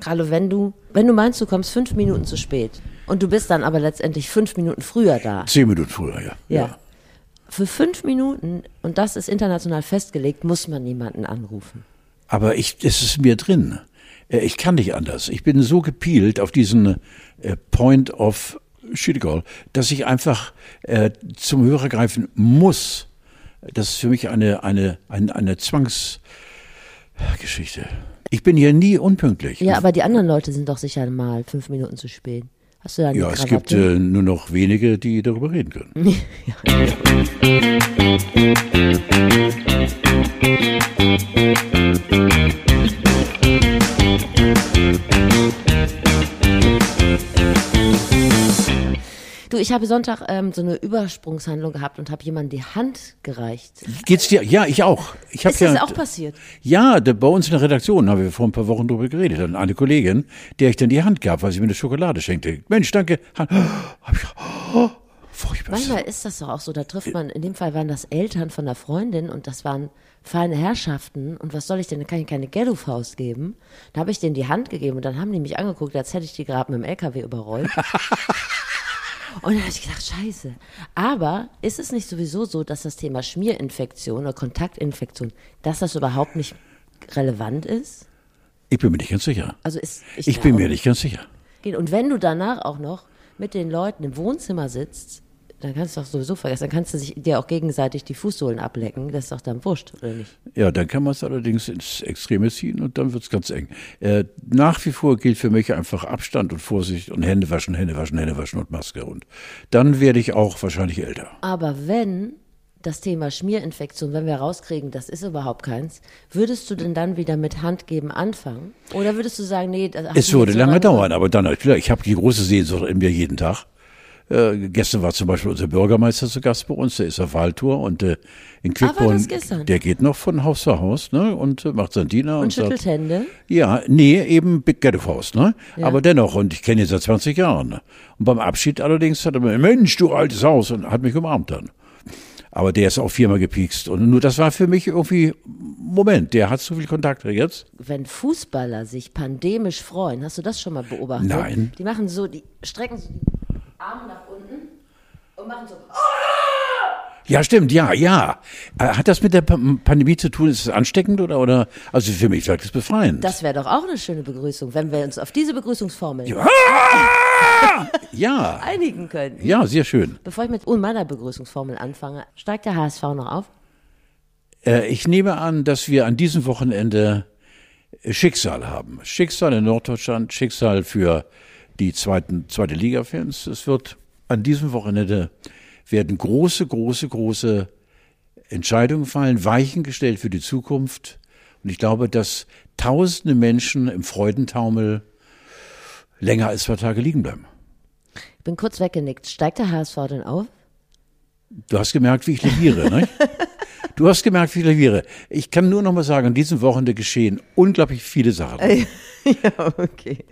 Carlo, wenn du, wenn du meinst, du kommst fünf Minuten zu spät und du bist dann aber letztendlich fünf Minuten früher da. Zehn Minuten früher, ja. Ja. Für fünf Minuten, und das ist international festgelegt, muss man niemanden anrufen. Aber ich, es ist mir drin. Äh, Ich kann nicht anders. Ich bin so gepielt auf diesen äh, Point of Shitcall, dass ich einfach äh, zum Hörer greifen muss. Das ist für mich eine, eine, eine, eine Zwangsgeschichte. Ich bin hier nie unpünktlich. Ja, aber die anderen Leute sind doch sicher mal fünf Minuten zu spät. Hast du da eine Ja, es Krawatte? gibt äh, nur noch wenige, die darüber reden können. Du, ich habe Sonntag ähm, so eine Übersprungshandlung gehabt und habe jemandem die Hand gereicht. Geht's dir? Ja, ich auch. Ich hab Ist ja, das auch passiert? Ja, da, bei uns in der Redaktion haben wir vor ein paar Wochen drüber geredet. Dann eine Kollegin, der ich dann die Hand gab, weil sie mir eine Schokolade schenkte. Mensch, danke. Hand. Hab ich, oh, furchtbar. Manchmal ist das doch auch so, da trifft man, in dem Fall waren das Eltern von der Freundin und das waren feine Herrschaften und was soll ich denn, da kann ich keine Ghetto-Faust geben. Da habe ich denen die Hand gegeben und dann haben die mich angeguckt, als hätte ich die gerade mit dem LKW überrollt. Und dann habe ich gedacht, scheiße. Aber ist es nicht sowieso so, dass das Thema Schmierinfektion oder Kontaktinfektion, dass das überhaupt nicht relevant ist? Ich bin mir nicht ganz sicher. Also ist, Ich bin mir nicht ganz sicher. Und wenn du danach auch noch mit den Leuten im Wohnzimmer sitzt, dann kannst du doch sowieso vergessen, dann kannst du sich, dir auch gegenseitig die Fußsohlen ablecken. Das ist doch dann wurscht, oder nicht? Ja, dann kann man es allerdings ins Extreme ziehen und dann wird's ganz eng. Äh, nach wie vor gilt für mich einfach Abstand und Vorsicht und Hände waschen, Hände waschen, Hände waschen und Maske. Und dann werde ich auch wahrscheinlich älter. Aber wenn das Thema Schmierinfektion, wenn wir rauskriegen, das ist überhaupt keins, würdest du denn dann wieder mit Handgeben anfangen? Oder würdest du sagen, nee, das Es würde lange dauern, aber dann, ich habe die große Sehnsucht in mir jeden Tag. Äh, gestern war zum Beispiel unser Bürgermeister zu Gast bei uns, der ist auf Wahltour und äh, in Ah, Quickborn, das gestern? der geht noch von Haus zu Haus ne, und äh, macht sein Diener und, Und schüttelt sagt, Hände. ja, nee, eben Big Ghetto Faust, ne? Ja. Aber dennoch, und ich kenne ihn seit 20 Jahren. Ne? Und beim Abschied allerdings hat er mir, Mensch, du altes Haus, und hat mich umarmt dann. Aber der ist auch viermal gepiekst. Und nur das war für mich irgendwie, Moment, der hat so viel Kontakte jetzt. Wenn Fußballer sich pandemisch freuen, hast du das schon mal beobachtet? Nein. Die machen so, die strecken so die Arme nach unten und machen so. Ja, stimmt, ja, ja. Äh, Hat das mit der Pa- Pandemie zu tun? Ist es ansteckend oder, oder? Also für mich wirkt es befreiend. Das wäre doch auch eine schöne Begrüßung, wenn wir uns auf diese Begrüßungsformel ja, einigen könnten. ja, sehr schön. Bevor ich mit meiner Begrüßungsformel anfange, steigt der HSV noch auf? Äh, ich nehme an, dass wir an diesem Wochenende Schicksal haben. Schicksal in Norddeutschland, Schicksal für die zweiten, zweite Liga-Fans. Es wird an diesem Wochenende werden große, große, große Entscheidungen fallen, Weichen gestellt für die Zukunft. Und ich glaube, dass tausende Menschen im Freudentaumel länger als zwei Tage liegen bleiben. Ich bin kurz weggenickt. Steigt der HSV denn auf? Du hast gemerkt, wie ich laviere, ne? Du hast gemerkt, wie ich laviere. Ich kann nur noch mal sagen, an diesem Wochenende geschehen unglaublich viele Sachen. ja, okay.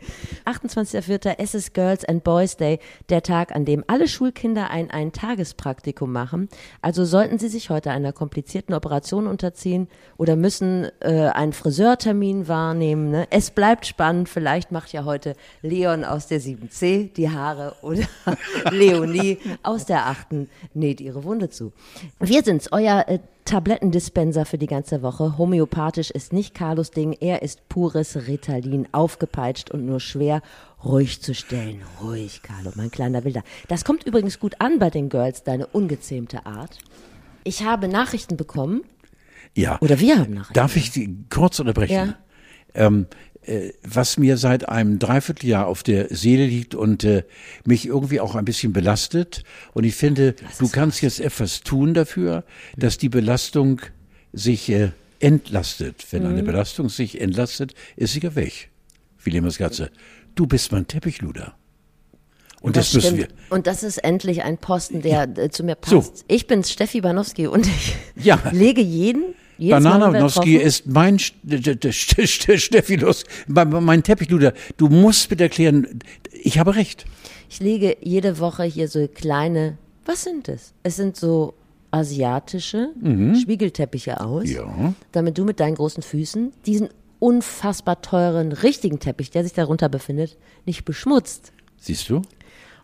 28.04. Es ist Girls and Boys Day, der Tag, an dem alle Schulkinder ein Ein-Tagespraktikum machen. Also sollten sie sich heute einer komplizierten Operation unterziehen oder müssen äh, einen Friseurtermin wahrnehmen. Ne? Es bleibt spannend. Vielleicht macht ja heute Leon aus der 7c die Haare oder Leonie aus der 8. näht ihre Wunde zu. Wir sind's, euer äh, Tablettendispenser für die ganze Woche. Homöopathisch ist nicht Carlos Ding, er ist pures Ritalin, aufgepeitscht und nur schwer ruhig zu stellen. Ruhig, Carlo, mein kleiner Wilder. Das kommt übrigens gut an bei den Girls, deine ungezähmte Art. Ich habe Nachrichten bekommen, Ja. oder wir haben Nachrichten. Darf ich die kurz unterbrechen? Ja. Ähm, äh, was mir seit einem Dreivierteljahr auf der Seele liegt und äh, mich irgendwie auch ein bisschen belastet. Und ich finde, du kannst jetzt etwas tun dafür, dass die Belastung sich äh, entlastet. Wenn Mhm. eine Belastung sich entlastet, ist sie ja weg. Wie Lehmers Katze. Du bist mein Teppichluder. Und das, müssen wir. Und das ist endlich ein Posten, der äh, zu mir passt. So. Ich bin's, Steffi Banowski, und ich Ja. lege jeden, Bananowski troffen- ist mein St- der- der St- St- Steffilos, mein Teppichluder. Du musst bitte erklären, ich habe recht. Ich lege jede Woche hier so kleine, was sind es? Es sind so asiatische Spiegelteppiche aus, Mhm. Ja. damit du mit deinen großen Füßen diesen unfassbar teuren, richtigen Teppich, der sich darunter befindet, nicht beschmutzt. Siehst du?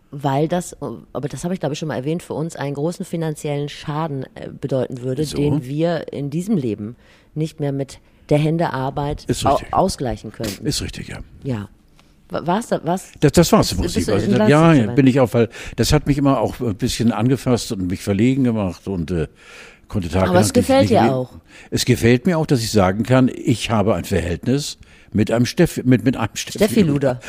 Weil das, aber das habe ich glaube ich schon mal erwähnt, für uns einen großen finanziellen Schaden äh, bedeuten würde, So. den wir in diesem Leben nicht mehr mit der Händearbeit Ist au ausgleichen könnten. Ist richtig, ja. Ja. Wa- War's da, was? Das, das war's im Prinzip. Also, ja, bin ich auch, weil das hat mich immer auch ein bisschen angefasst und mich verlegen gemacht und äh, konnte Tage Aber es gefällt dir auch. Es gefällt mir auch, dass ich sagen kann, ich habe ein Verhältnis mit einem Steffi, mit, mit einem Steffi Luder.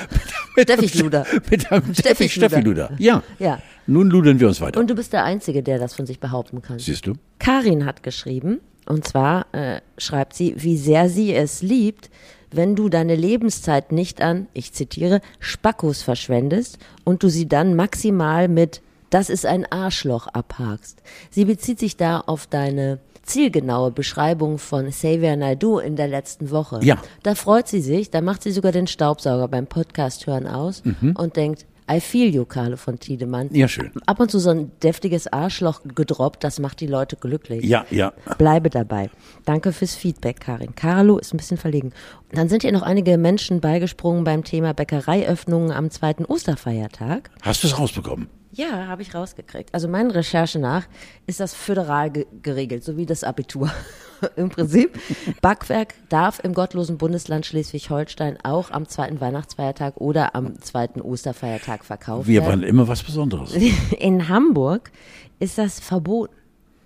mit einem Steffi Luder. Mit einem Steffi Steffi, Steffi Luder. Luder. Ja. Ja. Nun ludern wir uns weiter. Und du bist der Einzige, der das von sich behaupten kann. Siehst du? Karin hat geschrieben, und zwar äh, schreibt sie, wie sehr sie es liebt, wenn du deine Lebenszeit nicht an, ich zitiere, Spackos verschwendest und du sie dann maximal mit das ist ein Arschloch abhakst. Sie bezieht sich da auf deine zielgenaue Beschreibung von Xavier Naidoo in der letzten Woche. Ja. Da freut sie sich, da macht sie sogar den Staubsauger beim Podcast hören aus und denkt, I feel you, Carlo von Tiedemann. Ja, schön. Ab und zu so ein deftiges Arschloch gedroppt, das macht die Leute glücklich. Ja, ja. Bleibe dabei. Danke fürs Feedback, Karin. Carlo ist ein bisschen verlegen. Dann sind hier noch einige Menschen beigesprungen beim Thema Bäckereiöffnungen am zweiten Osterfeiertag. Hast du es rausbekommen? Ja, habe ich rausgekriegt. Also meinen Recherche nach ist das föderal ge geregelt, so wie das Abitur. Im Prinzip. Backwerk darf im gottlosen Bundesland Schleswig-Holstein auch am zweiten Weihnachtsfeiertag oder am zweiten Osterfeiertag verkauft Wir werden. waren immer was Besonderes. In Hamburg ist das verboten.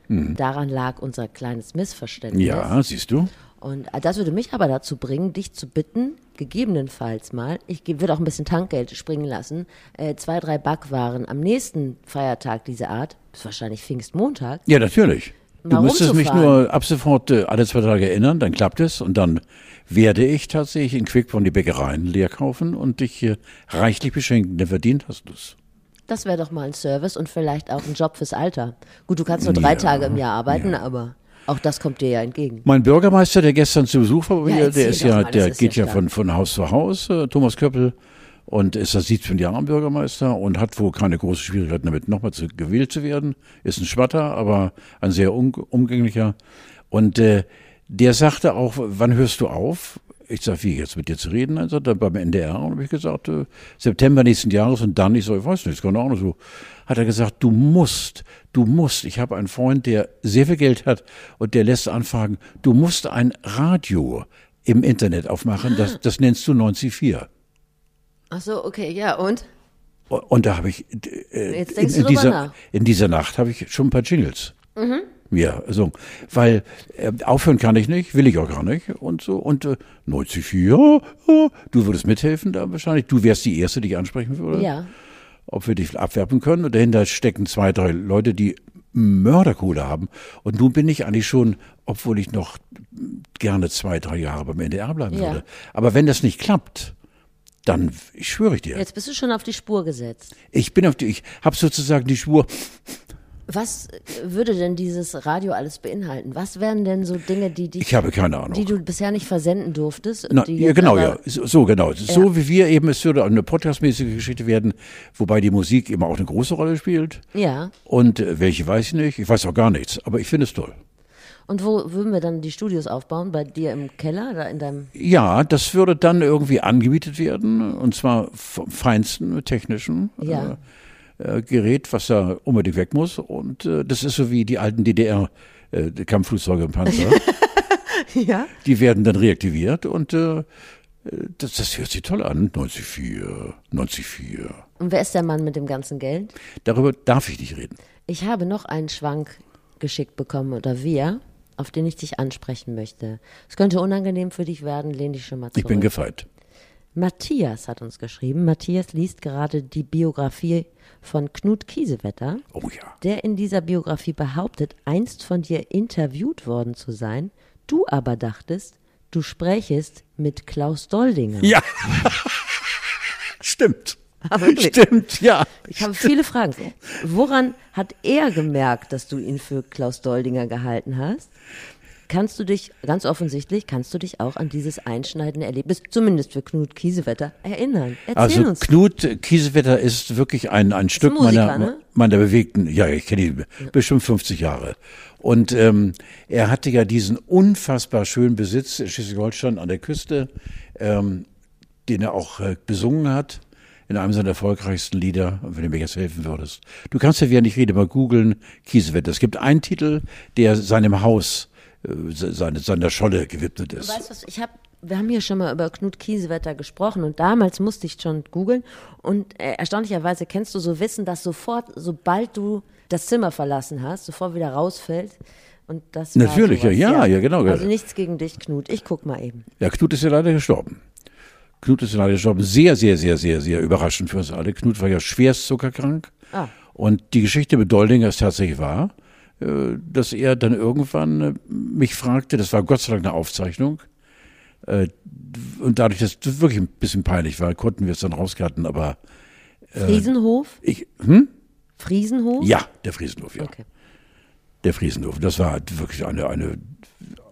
Daran lag unser kleines Missverständnis. Ja, siehst du? Und äh, das würde mich aber dazu bringen, dich zu bitten, gegebenenfalls mal, ich würde auch ein bisschen Tankgeld springen lassen, äh, zwei, drei Backwaren am nächsten Feiertag dieser Art, ist wahrscheinlich Pfingstmontag, Ja, natürlich. Du müsstest mich nur ab sofort äh, alle zwei Tage erinnern, dann klappt es und dann werde ich tatsächlich in Quickborn die Bäckereien leer kaufen und dich äh, reichlich beschenken, denn verdient hast du es. das wäre doch mal ein Service und vielleicht auch ein Job fürs Alter. Gut, du kannst nur drei Ja, Tage im Jahr arbeiten, aber auch das kommt dir ja entgegen. Mein Bürgermeister, der gestern zu Besuch war Ja, der ist ja, mal, das der ist geht ja ja von, von Haus zu Haus, äh, Thomas Köppel, und ist seit 17 Jahren Bürgermeister und hat wohl keine großen Schwierigkeiten damit, nochmal zu, gewählt zu werden. Ist ein Schwatter, aber ein sehr um, umgänglicher. Und äh, der sagte auch, wann hörst du auf? Ich sag, wie jetzt mit dir zu reden? Dann beim NDR und habe ich gesagt, äh, September nächsten Jahres und dann, ich so, ich weiß nicht, keine Ahnung so. Hat er gesagt, du musst, du musst. Ich habe einen Freund, der sehr viel Geld hat und der lässt anfragen, du musst ein Radio im Internet aufmachen, das, das nennst du 94. Ach so, okay, ja, und? Und da habe ich äh, in, in, dieser. Mhm. in dieser Nacht habe ich schon ein paar Jingles. Ja, so, weil äh, aufhören kann ich nicht, will ich auch gar nicht und so und äh, 94, ja, ja, du würdest mithelfen da wahrscheinlich, du wärst die erste, die ich ansprechen würde, Ja. Ob wir dich abwerben können und dahinter stecken zwei, drei Leute, die Mörderkohle haben und nun bin ich eigentlich schon, obwohl ich noch gerne zwei, drei Jahre beim NDR bleiben Ja. würde, aber wenn das nicht klappt, dann ich schwöre ich dir, Jetzt bist du schon auf die Spur gesetzt. ich bin auf die, ich habe sozusagen die Schwur, Was würde denn dieses Radio alles beinhalten? Was wären denn so Dinge, die dich, ich habe keine Ahnung. die du bisher nicht versenden durftest? Na, ja, genau, ja. So, genau. So wie wir eben, es würde eine podcastmäßige Geschichte werden, wobei die Musik immer auch eine große Rolle spielt. Ja. Und äh, welche weiß ich nicht. Ich weiß auch gar nichts, aber ich finde es toll. Und wo würden wir dann die Studios aufbauen? Bei dir im Keller, da in deinem. Ja, das würde dann irgendwie angebietet werden, und zwar vom feinsten technischen Ja. äh, äh, Gerät, was da unbedingt weg muss. Und äh, das ist so wie die alten DDR. Äh, die Kampfflugzeuge und Panzer, Ja. die werden dann reaktiviert und äh, das, das hört sich toll an. 94, 94. Und wer ist der Mann mit dem ganzen Geld? Darüber darf ich nicht reden. Ich habe noch einen Schwank geschickt bekommen oder wir, auf den ich dich ansprechen möchte. Es könnte unangenehm für dich werden, lehn dich schon mal zurück. Ich bin gefeit. Matthias hat uns geschrieben. Matthias liest gerade die Biografie von Knut Kiesewetter, Oh ja. der in dieser Biografie behauptet, einst von dir interviewt worden zu sein. Du aber dachtest, du sprächest mit Klaus Doldinger. Ja. Stimmt. Ah, wirklich? Stimmt, ja. Ich habe viele Fragen. Woran hat er gemerkt, dass du ihn für Klaus Doldinger gehalten hast? Kannst du dich, ganz offensichtlich, kannst du dich auch an dieses einschneidende Erlebnis, zumindest für Knut Kiesewetter, erinnern. Erzähl Also uns. Knut Kiesewetter ist wirklich ein, ein Stück Musiker, meiner, ne? meiner bewegten, ja, ich kenne ihn bestimmt 50 Jahre. Und ähm, er hatte ja diesen unfassbar schönen Besitz in Schleswig-Holstein an der Küste, ähm, den er auch äh, besungen hat in einem seiner erfolgreichsten Lieder, wenn du mir jetzt helfen würdest. Du kannst ja, während ich rede, mal googeln, Kiesewetter. Es gibt einen Titel, der seinem Haus, seine, seiner Scholle gewidmet ist. Weißt du was, ich habe, wir haben hier schon mal über Knut Kiesewetter gesprochen und damals musste ich schon googeln und äh, erstaunlicherweise kennst du so Wissen, dass sofort, sobald du das Zimmer verlassen hast, sofort wieder rausfällt. Und das Natürlich, ja, sowas, ja, ja, genau. Also nichts gegen dich, Knut. Ich guck mal eben. Ja, Knut ist ja leider gestorben. Knut ist ja leider gestorben. Sehr, sehr, sehr, sehr, sehr überraschend für uns alle. Knut war ja schwerst zuckerkrank. Ah. Und die Geschichte mit Doldinger ist tatsächlich wahr, dass er dann irgendwann äh, mich fragte, das war Gott sei Dank eine Aufzeichnung, äh, und dadurch, dass das wirklich ein bisschen peinlich war, konnten wir es dann rauscutten, aber Friesenhof? ich, hm? Friesenhof? Ja, der Friesenhof, ja. Okay. Der Friesenhof. Das war halt wirklich eine, eine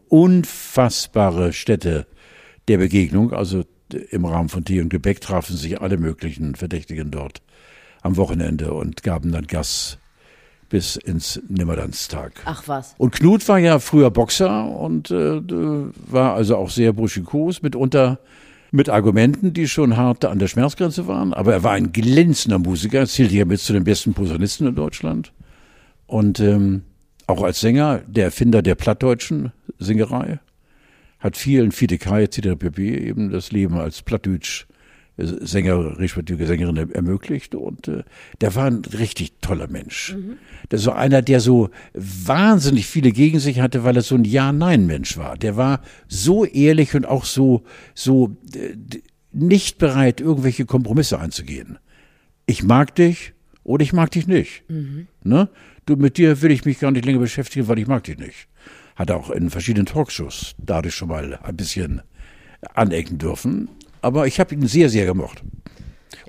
unfassbare Stätte der Begegnung. Also im Rahmen von Tee und Gebäck trafen sich alle möglichen Verdächtigen dort am Wochenende und gaben dann Gas bis ins Nimmerlandstag. Ach was. Und Knut war ja früher Boxer und äh, war also auch sehr burschikos, mitunter mit Argumenten, die schon hart an der Schmerzgrenze waren. Aber er war ein glänzender Musiker, zählte ja mit zu den besten Posaunisten in Deutschland. Und ähm, auch als Sänger, der Erfinder der plattdeutschen Singerei, hat vielen Fiedekai etc. pp. eben das Leben als Plattdeutsch äh, Sänger, respektive Sängerin er- ermöglicht. Und äh, der war ein richtig toller Mensch. Das war einer, der so wahnsinnig viele gegen sich hatte, weil er so ein Ja-Nein-Mensch war. Der war so ehrlich und auch so, so äh, nicht bereit, irgendwelche Kompromisse einzugehen. Ich mag dich oder ich mag dich nicht. Ne? Du, mit dir will ich mich gar nicht länger beschäftigen, weil ich mag dich nicht. Hat er auch in verschiedenen Talkshows dadurch schon mal ein bisschen anecken dürfen. Aber ich habe ihn sehr, sehr gemocht.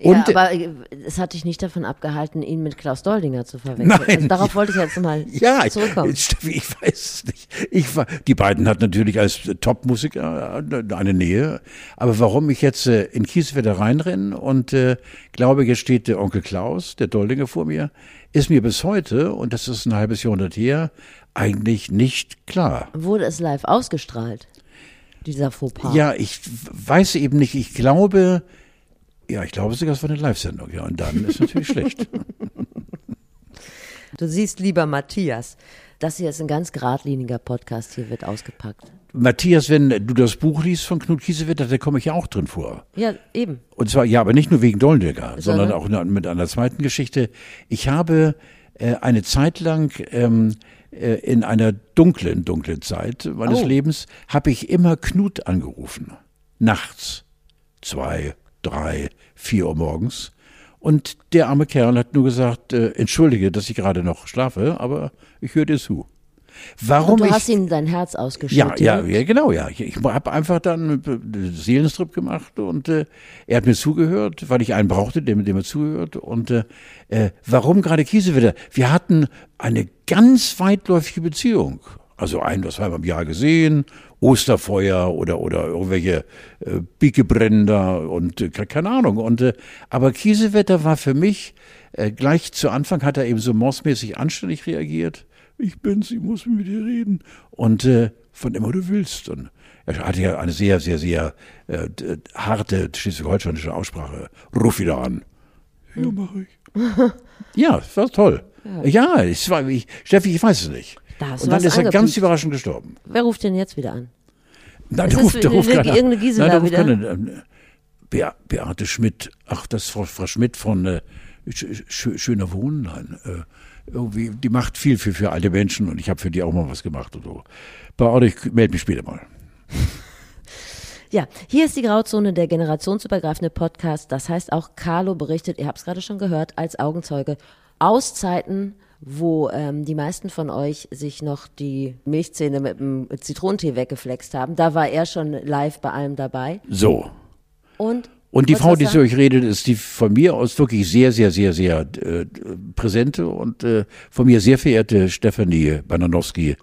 Und ja, aber äh, es hat dich nicht davon abgehalten, ihn mit Klaus Doldinger zu verwechseln. Nein, also darauf wollte ich jetzt mal ja, zurückkommen. Steffi, ich weiß es nicht. Ich war, die beiden hatten natürlich als Top-Musiker eine Nähe. Aber warum ich jetzt äh, in Kieswetter reinrenne und äh, glaube, jetzt steht der Onkel Klaus, der Doldinger vor mir, ist mir bis heute, und das ist ein halbes Jahrhundert her, eigentlich nicht klar. Wurde es live ausgestrahlt? Dieser Fauxpas. Ja, ich weiß eben nicht. Ich glaube, ja, ich glaube sogar, es war eine Live-Sendung. Ja, und dann ist natürlich schlecht. Du siehst, lieber Matthias, das hier ist ein ganz geradliniger Podcast, hier wird ausgepackt. Matthias, wenn du das Buch liest von Knut Kiesewetter, da komme ich ja auch drin vor. Ja, eben. Und zwar, ja, aber nicht nur wegen Doldinger, sondern Sondern? auch mit einer zweiten Geschichte. Ich habe äh, eine Zeit lang ähm, äh, in einer dunklen, dunklen Zeit meines Oh. Lebens, habe ich immer Knut angerufen. Nachts. Zwei, drei, vier Uhr morgens. Und der arme Kerl hat nur gesagt, äh, entschuldige, dass ich gerade noch schlafe, aber ich höre dir zu. Warum Und du ich hast ihm dein Herz ja, ausgeschüttet. ja, ja, genau, ja. Ich, ich habe einfach dann einen Seelenstrip gemacht und äh, er hat mir zugehört, weil ich einen brauchte, der mit dem er zuhört. Und äh, äh, warum gerade Kiesewetter? Wir hatten eine ganz weitläufige Beziehung. Also ein, das haben wir im Jahr gesehen, Osterfeuer oder oder irgendwelche äh, Bickebrände und äh, ke- keine Ahnung. Und äh, aber Kiesewetter war für mich äh, gleich zu Anfang hat er eben so morsmäßig anständig reagiert. Ich bin's, ich muss mit dir reden. Und äh, von immer du willst. Und er hatte ja eine sehr, sehr, sehr äh, harte schleswig-holsteinische Aussprache. Ruf wieder an. Ja, mach ich. ja, das war toll. Ja, es war, ich, Steffi, ich weiß es nicht. Da Und dann ist er ganz überraschend gestorben. Wer ruft denn jetzt wieder an? Nein, der ruft, der ruft eine- keiner. irgendeine Gisela Nein, der ruft wieder? keiner. Ähm, Bea- Beate Schmidt. Ach, das ist Frau, Frau Schmidt von äh, Sch Sch Schöner Wohnen. Nein, äh, irgendwie, die macht viel für, für alte Menschen und ich habe für die auch mal was gemacht und so. Beate, ich melde mich später mal. Ja, hier ist die Grauzone, der generationsübergreifende Podcast. Das heißt auch, Carlo berichtet, ihr habt es gerade schon gehört, als Augenzeuge aus Zeiten, wo ähm, die meisten von euch sich noch die Milchzähne mit dem Zitronentee weggeflext haben. Da war er schon live bei allem dabei. So. Und, Und die Frau, die zu euch redet, ist die von mir aus wirklich sehr, sehr, sehr, sehr äh, präsente und äh, von mir sehr verehrte Stefanie Bananowski.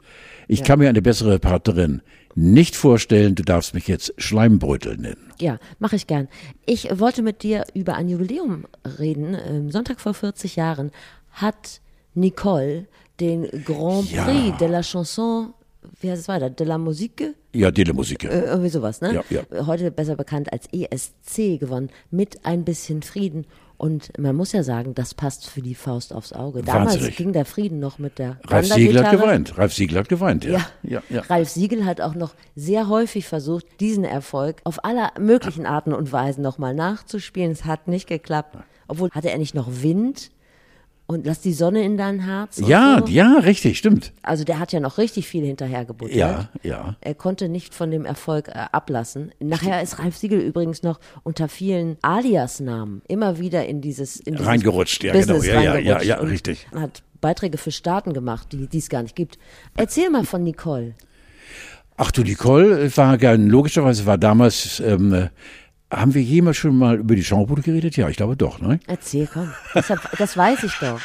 Ich kann mir eine bessere Partnerin nicht vorstellen. Du darfst mich jetzt Schleimbrötel nennen. Ja, mache ich gern. Ich wollte mit dir über ein Jubiläum reden. Ähm, Sonntag vor 40 Jahren hat Nicole den Grand Ja. Prix de la Chanson, wie heißt es weiter, de la Musique? Ja, die Musik. Äh, irgendwie sowas, ne? Ja, ja. Heute besser bekannt als ESC gewonnen, mit ein bisschen Frieden. Und man muss ja sagen, das passt für die Faust aufs Auge. Damals Wahnsinnig. ging der Frieden noch mit der Ralf Siegel hat geweint. Ralf Siegel hat geweint, ja. Ja. ja, ja. Ralf Siegel hat auch noch sehr häufig versucht, diesen Erfolg auf aller möglichen Arten und Weisen nochmal nachzuspielen. Es hat nicht geklappt. Obwohl, hatte er nicht noch Wind und lass die Sonne in dein Herz? Ja, so? ja, richtig, stimmt. Also der hat ja noch richtig viel hinterhergebuttert. Ja, ja. Er konnte nicht von dem Erfolg äh, ablassen. Nachher ist Ralf Siegel übrigens noch unter vielen Alias-Namen immer wieder in dieses, in dieses Reingerutscht, ja, Business genau. Ja, ja, ja, ja, richtig. Hat Beiträge für Staaten gemacht, die es gar nicht gibt. Erzähl mal von Nicole. Ach du, Nicole war logischerweise war damals, ähm, äh, haben wir jemals schon mal über die Schaubude geredet? Ja, ich glaube doch, ne? Erzähl, komm. Das, hab, das weiß ich doch.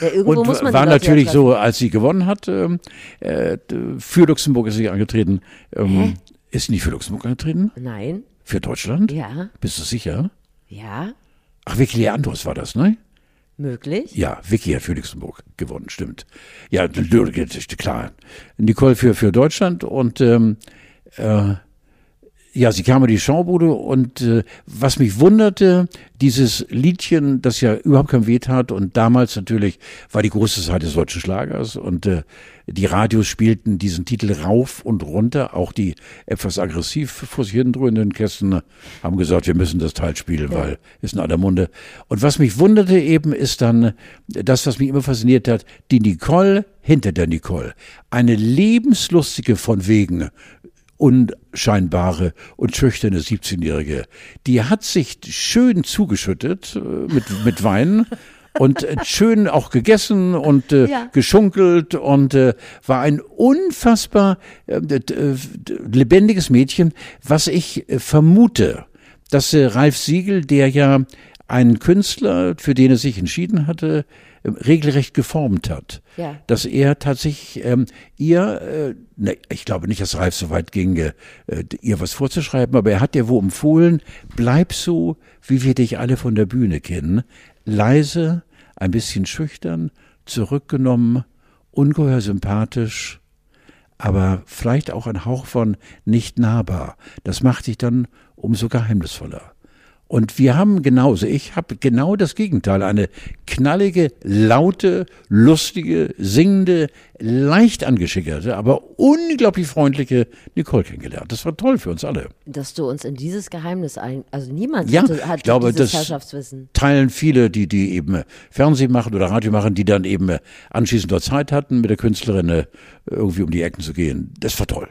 Ja, irgendwo Und muss man war natürlich so, als sie gewonnen hat, ähm, äh, für Luxemburg ist sie angetreten. Ähm, ist sie nicht für Luxemburg angetreten? Nein. Für Deutschland? Ja. Bist du sicher? Ja. Ach, Vicky Leandros war das, ne? Möglich. Ja, Vicky hat für Luxemburg gewonnen, stimmt. Ja, klar. Nicole für, für Deutschland und ähm, äh, ja, sie kam in die Schaubude und äh, was mich wunderte, dieses Liedchen, das ja überhaupt kein Weh tat und damals natürlich war die große Zeit des deutschen Schlagers und äh, die Radios spielten diesen Titel rauf und runter, auch die etwas aggressiv vor sich hin dröhnenden Kästen haben gesagt, wir müssen das Teil spielen, weil ist in aller Munde. Und was mich wunderte eben ist dann das, was mich immer fasziniert hat, die Nicole hinter der Nicole. Eine lebenslustige von wegen unscheinbare und schüchterne 17-Jährige, die hat sich schön zugeschüttet äh, mit, mit Wein und schön auch gegessen und äh, Ja. geschunkelt und äh, war ein unfassbar äh, lebendiges Mädchen, was ich äh, vermute, dass äh, Ralf Siegel, der ja einen Künstler, für den er sich entschieden hatte, regelrecht geformt hat. Ja. Dass er tatsächlich ähm, ihr, äh, ne, ich glaube nicht, dass Ralf so weit ging, äh, ihr was vorzuschreiben, aber er hat ihr wo empfohlen, bleib so, wie wir dich alle von der Bühne kennen. Leise, ein bisschen schüchtern, zurückgenommen, ungeheuer sympathisch, aber vielleicht auch ein Hauch von nicht nahbar. Das macht dich dann umso geheimnisvoller. Und wir haben genauso, ich habe genau das Gegenteil, eine knallige, laute, lustige, singende, leicht angeschickerte, aber unglaublich freundliche Nicole kennengelernt. Das war toll für uns alle. Dass du uns in dieses Geheimnis ein, also niemand Ja, hatte, hat ich glaube, dieses das- Herrschaftswissen. Teilen viele, die, die eben äh, Fernsehen machen oder Radio machen, die dann eben äh, anschließend dort Zeit hatten, mit der Künstlerin äh, irgendwie um die Ecken zu gehen. Das war toll.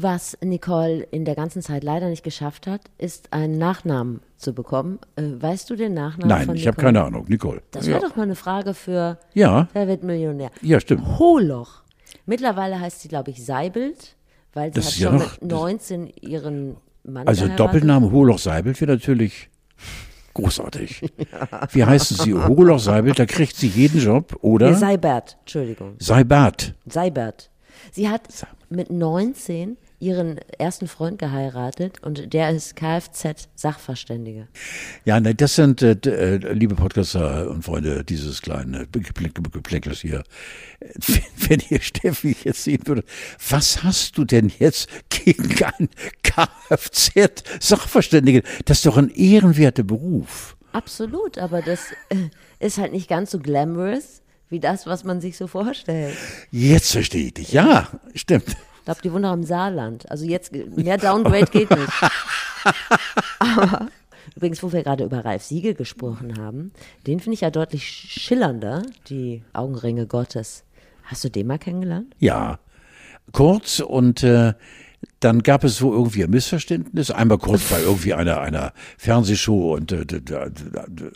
Was Nicole in der ganzen Zeit leider nicht geschafft hat, ist einen Nachnamen zu bekommen. Äh, weißt du den Nachnamen Nein, ich habe keine Ahnung. Nicole. Das ja. wäre doch mal eine Frage für ja, Wer wird Millionär? ja, stimmt. Holoch. Mittlerweile heißt sie, glaube ich, Seibelt, weil sie Das hat ist ja schon noch- mit 19 ihren Mann Also. Doppelname Holoch Seibelt wäre natürlich großartig. Wie heißen Sie? Holoch Seibelt, da kriegt sie jeden Job, Nee, oder? Seibert, Entschuldigung. Seibert. Seibert. Sie hat mit 19 ihren ersten Freund geheiratet und der ist Kfz-Sachverständiger. Ja, ne, das sind, äh, äh, liebe Podcaster und Freunde dieses kleinen Geplänk- Geplänkels hier. Äh, Wenn, wenn ihr Steffi jetzt sehen würdet, was hast du denn jetzt gegen einen Kfz-Sachverständigen? Das ist doch ein ehrenwerter Beruf. Absolut, aber das äh, ist halt nicht ganz so glamorous wie das, was man sich so vorstellt. Jetzt verstehe ich dich. Ja, stimmt. Ich glaube, die wohnen auch im Saarland. Also jetzt, mehr Downgrade geht nicht. Aber übrigens, wo wir gerade über Ralf Siegel gesprochen haben, den finde ich ja deutlich schillernder, die Augenringe Gottes. Hast du den mal kennengelernt? Ja, kurz und äh, dann gab es so irgendwie ein Missverständnis. Einmal kurz bei irgendwie einer, einer Fernsehshow und äh,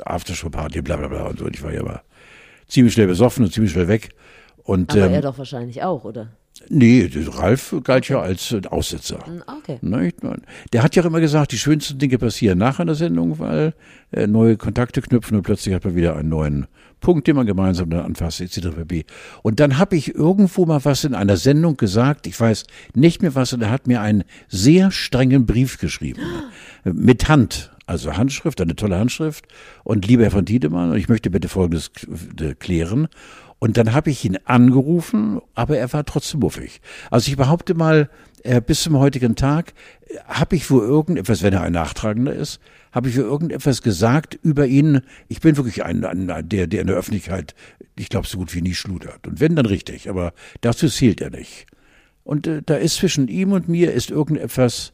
Aftershow-Party, bla bla bla und so. Und ich war ja immer ziemlich schnell besoffen und ziemlich schnell weg. Und Aber ähm, er doch wahrscheinlich auch, oder? Nee, Ralf galt ja als äh, Aussetzer. Hm, Okay. Der hat ja auch immer gesagt, die schönsten Dinge passieren nach einer Sendung, weil äh, neue Kontakte knüpfen und plötzlich hat man wieder einen neuen Punkt, den man gemeinsam dann anfasst, etc. Und dann habe ich irgendwo mal was in einer Sendung gesagt, ich weiß nicht mehr was, und er hat mir einen sehr strengen Brief geschrieben. Mit Hand. Also Handschrift, eine tolle Handschrift. Und lieber Herr von Tiedemann, ich möchte bitte Folgendes äh, klären. Und dann habe ich ihn angerufen, aber er war trotzdem muffig. Also ich behaupte mal, äh, bis zum heutigen Tag äh, habe ich wohl irgendetwas, wenn er ein Nachtragender ist, habe ich wohl irgendetwas gesagt über ihn. Ich bin wirklich ein, ein der, der in der Öffentlichkeit, ich glaube, so gut wie nie schludert. Und wenn, dann richtig. Aber dazu zählt er nicht. Und äh, da ist zwischen ihm und mir ist irgendetwas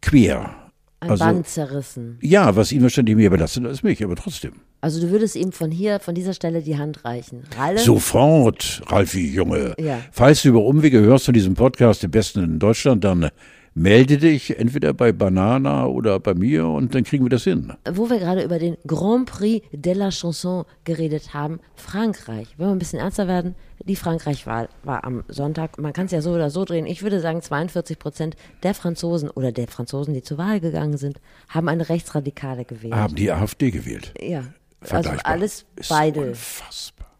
quer. Ein Also- Band zerrissen. Ja, was ihn wahrscheinlich mehr belastet als mich, aber trotzdem. Also du würdest ihm von hier, von dieser Stelle die Hand reichen. Ralle? Sofort, Ralfi, Junge. Ja. Falls du über Umwege hörst von diesem Podcast, den besten in Deutschland, dann melde dich entweder bei Banana oder bei mir und dann kriegen wir das hin. Wo wir gerade über den Grand Prix de la Chanson geredet haben, Frankreich. Wenn wir ein bisschen ernster werden, die Frankreich-Wahl war am Sonntag. Man kann es ja so oder so drehen. Ich würde sagen, 42 Prozent der Franzosen oder der Franzosen, die zur Wahl gegangen sind, haben eine Rechtsradikale gewählt. Haben die AfD gewählt. Ja, also alles Ist beide. Unfassbar.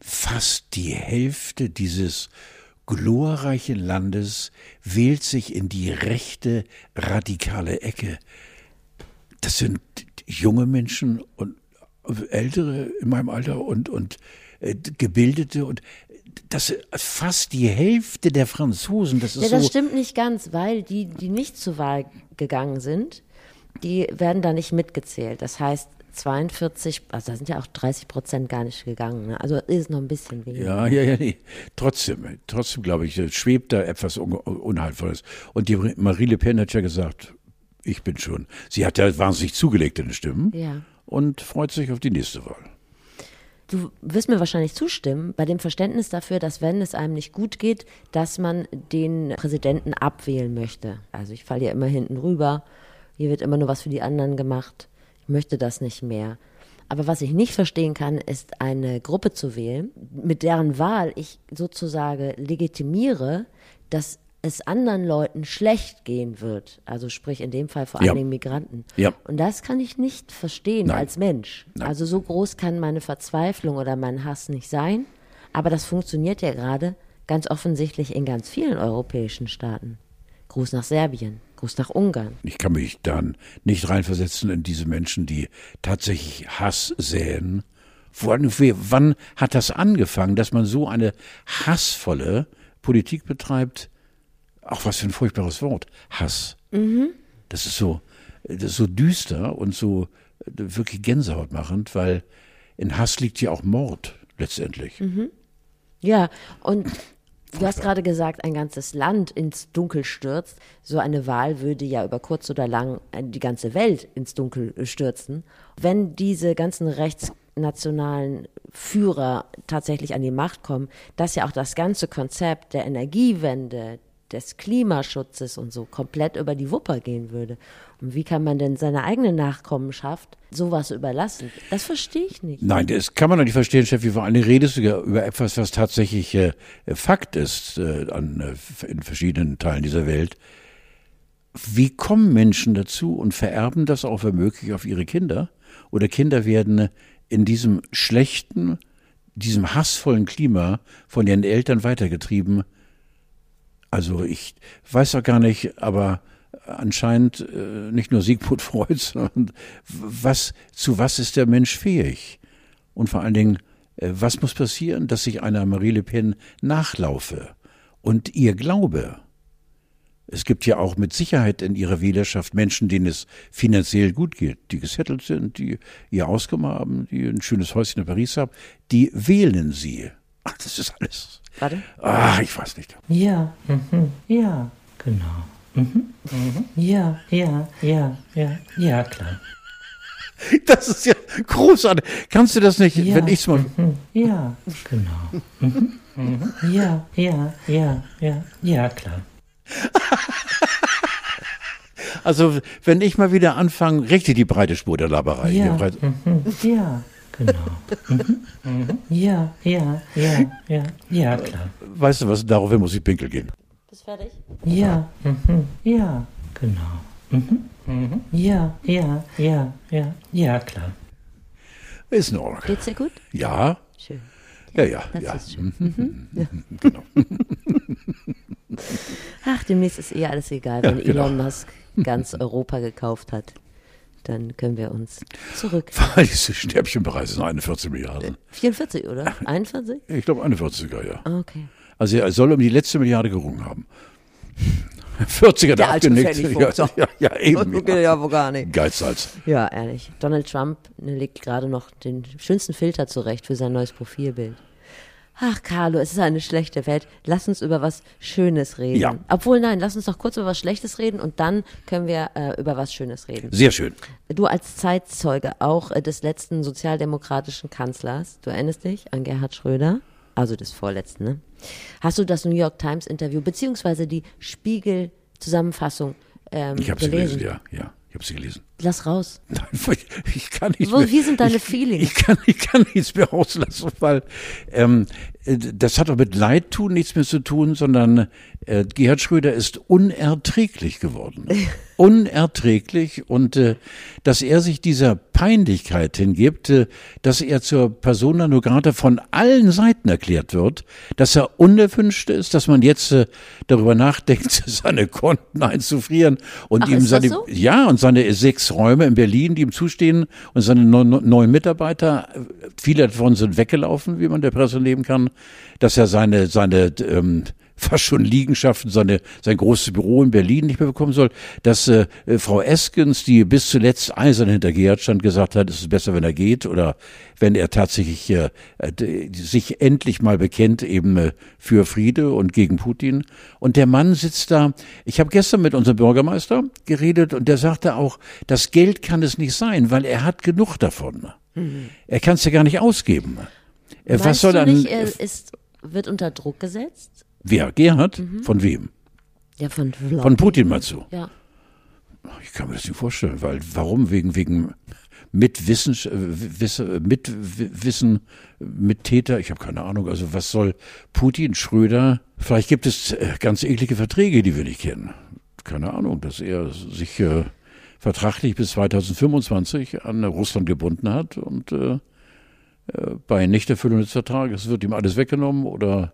Fast die Hälfte dieses glorreichen Landes wählt sich in die rechte radikale Ecke. Das sind junge Menschen und ältere in meinem Alter und, und äh, gebildete und das fast die Hälfte der Franzosen, das ist Ja, das so. stimmt nicht ganz, weil die, die nicht zur Wahl gegangen sind, die werden da nicht mitgezählt. Das heißt, 42, also da sind ja auch 30 Prozent gar nicht gegangen. Ne? Also ist noch ein bisschen weniger. Ja, ja, ja, nee. Trotzdem, trotzdem glaube ich, schwebt da etwas Un Unheilvolles. Und die Marie Le Pen hat ja gesagt, ich bin schon. Sie hat ja wahnsinnig zugelegt in den Stimmen Ja. und freut sich auf die nächste Wahl. Du wirst mir wahrscheinlich zustimmen bei dem Verständnis dafür, dass wenn es einem nicht gut geht, dass man den Präsidenten abwählen möchte. Also ich falle ja immer hinten rüber, hier wird immer nur was für die anderen gemacht. Ich möchte das nicht mehr. Aber was ich nicht verstehen kann, ist eine Gruppe zu wählen, mit deren Wahl ich sozusagen legitimiere, dass es anderen Leuten schlecht gehen wird. Also sprich in dem Fall vor Ja. allen Dingen Migranten. Ja. Und das kann ich nicht verstehen Nein. als Mensch. Also so groß kann meine Verzweiflung oder mein Hass nicht sein. Aber das funktioniert ja gerade ganz offensichtlich in ganz vielen europäischen Staaten. Gruß nach Serbien, Gruß nach Ungarn. Ich kann mich dann nicht reinversetzen in diese Menschen, die tatsächlich Hass säen. Wann, wann hat das angefangen, dass man so eine hassvolle Politik betreibt? Auch was für ein furchtbares Wort. Hass. Das ist so, das ist so düster und so äh, wirklich gänsehautmachend, weil in Hass liegt ja auch Mord letztendlich. Ja, und du hast gerade gesagt, ein ganzes Land ins Dunkel stürzt. So eine Wahl würde ja über kurz oder lang die ganze Welt ins Dunkel stürzen. Wenn diese ganzen rechtsnationalen Führer tatsächlich an die Macht kommen, dass ja auch das ganze Konzept der Energiewende, des Klimaschutzes und so komplett über die Wupper gehen würde. Und wie kann man denn seiner eigenen Nachkommenschaft sowas überlassen? Das verstehe ich nicht. Nein, das kann man doch nicht verstehen, Steffi. Vor allem redest du ja über etwas, was tatsächlich äh, Fakt ist äh, an, äh, in verschiedenen Teilen dieser Welt. Wie kommen Menschen dazu und vererben das auch womöglich auf ihre Kinder? Oder Kinder werden in diesem schlechten, diesem hassvollen Klima von ihren Eltern weitergetrieben? Also ich weiß doch gar nicht, aber anscheinend äh, nicht nur Sigmund Freud, sondern was, zu was ist der Mensch fähig? Und vor allen Dingen, äh, was muss passieren, dass sich einer Marie Le Pen nachlaufe und ihr glaube? Es gibt ja auch mit Sicherheit in ihrer Wählerschaft Menschen, denen es finanziell gut geht, die gesettelt sind, die ihr Auskommen haben, die ein schönes Häuschen in Paris haben, die wählen sie. Ach, das ist alles. Warte. Ah, ich weiß nicht. Ja, mhm, ja, genau. Mhm, mhm, ja, ja, ja, ja, ja, klar. Das ist ja großartig. Kannst du das nicht, Ja. wenn ich's mal. Mhm, ja, genau. Mhm, mhm, ja, ja, ja, ja, ja, klar. Also, wenn ich mal wieder anfange, richtig die breite Spur der Laberei. Ja, hier breit- mhm, ja, genau. Mhm. Mhm. Ja, ja, ja, ja, ja, klar. Weißt du was, daraufhin muss ich pinkel gehen. Bist fertig? Ja, mhm. ja, genau. Mhm. Mhm. Ja, ja, ja, ja, ja, klar. Ist in Ordnung. Geht's dir gut? Ja, Schön. ja, ja. Das ja. ist schön. Mhm. Ja. Genau. Ach, demnächst ist eh alles egal, wenn Ja, genau. Elon Musk ganz Europa gekauft hat. Dann können wir uns zurück. Diese Stäbchenpreise sind 41 Milliarden. 44, oder? 41? Ich glaube 41er, ja. Ah, Okay. Also er soll um die letzte Milliarde gerungen haben. 40er Der abgenickt. Pfennigfuchser. Ja, ja, ja, eben. Okay, ja, wo gar nicht. Geizhals. Ja, ehrlich. Donald Trump ne, legt gerade noch den schönsten Filter zurecht für sein neues Profilbild. Ach, Carlo, es ist eine schlechte Welt. Lass uns über was Schönes reden. Ja. Obwohl, nein, lass uns doch kurz über was Schlechtes reden und dann können wir äh, über was Schönes reden. Sehr schön. Du als Zeitzeuge auch äh, des letzten sozialdemokratischen Kanzlers, du erinnerst dich an Gerhard Schröder, also des vorletzten, ne? Hast du das New York Times Interview beziehungsweise die Spiegel-Zusammenfassung ähm, Ich habe sie gelesen? gelesen, ja. ja. Ich habe sie gelesen. Lass raus. Nein, ich, kann nicht Wo- mehr, wie sind deine ich, Feelings? Ich kann, ich kann nichts mehr rauslassen, weil ähm, äh, das hat doch mit Leid tun nichts mehr zu tun, sondern äh, Gerhard Schröder ist unerträglich geworden. unerträglich und äh, dass er sich dieser Peinlichkeit hingibt, äh, dass er zur Persona non grata von allen Seiten erklärt wird, dass er unerwünscht ist, dass man jetzt äh, darüber nachdenkt, seine Konten einzufrieren und Ach, ihm seine so? ja, und seine sechs Räume in Berlin, die ihm zustehen, und seine neun, neun Mitarbeiter, äh, viele davon sind weggelaufen, wie man der Presse nehmen kann, dass er seine, seine ähm, fast schon Liegenschaften, seine, sein großes Büro in Berlin nicht mehr bekommen soll, dass äh, Frau Eskens, die bis zuletzt eisern hinter Gerhard stand, gesagt hat, es ist besser, wenn er geht oder wenn er tatsächlich äh, sich endlich mal bekennt eben äh, für Friede und gegen Putin. Und der Mann sitzt da. Ich habe gestern mit unserem Bürgermeister geredet und der sagte auch, das Geld kann es nicht sein, weil er hat genug davon. Er kann es ja gar nicht ausgeben. Äh, Was soll er nicht, er ist, wird unter Druck gesetzt? Wer? Gerhard? Von wem? Ja, von Vladimir. Von Putin meinst du? Ja. Ich kann mir das nicht vorstellen, weil warum? Wegen wegen Mitwissen, äh, Wiss- Mitwissen, Mittäter, ich habe keine Ahnung. Also was soll Putin, Schröder? Vielleicht gibt es äh, ganz eklige Verträge, die wir nicht kennen. Keine Ahnung, dass er sich äh, vertraglich bis 2025 an Russland gebunden hat und äh, äh, bei Nichterfüllung des Vertrages wird ihm alles weggenommen oder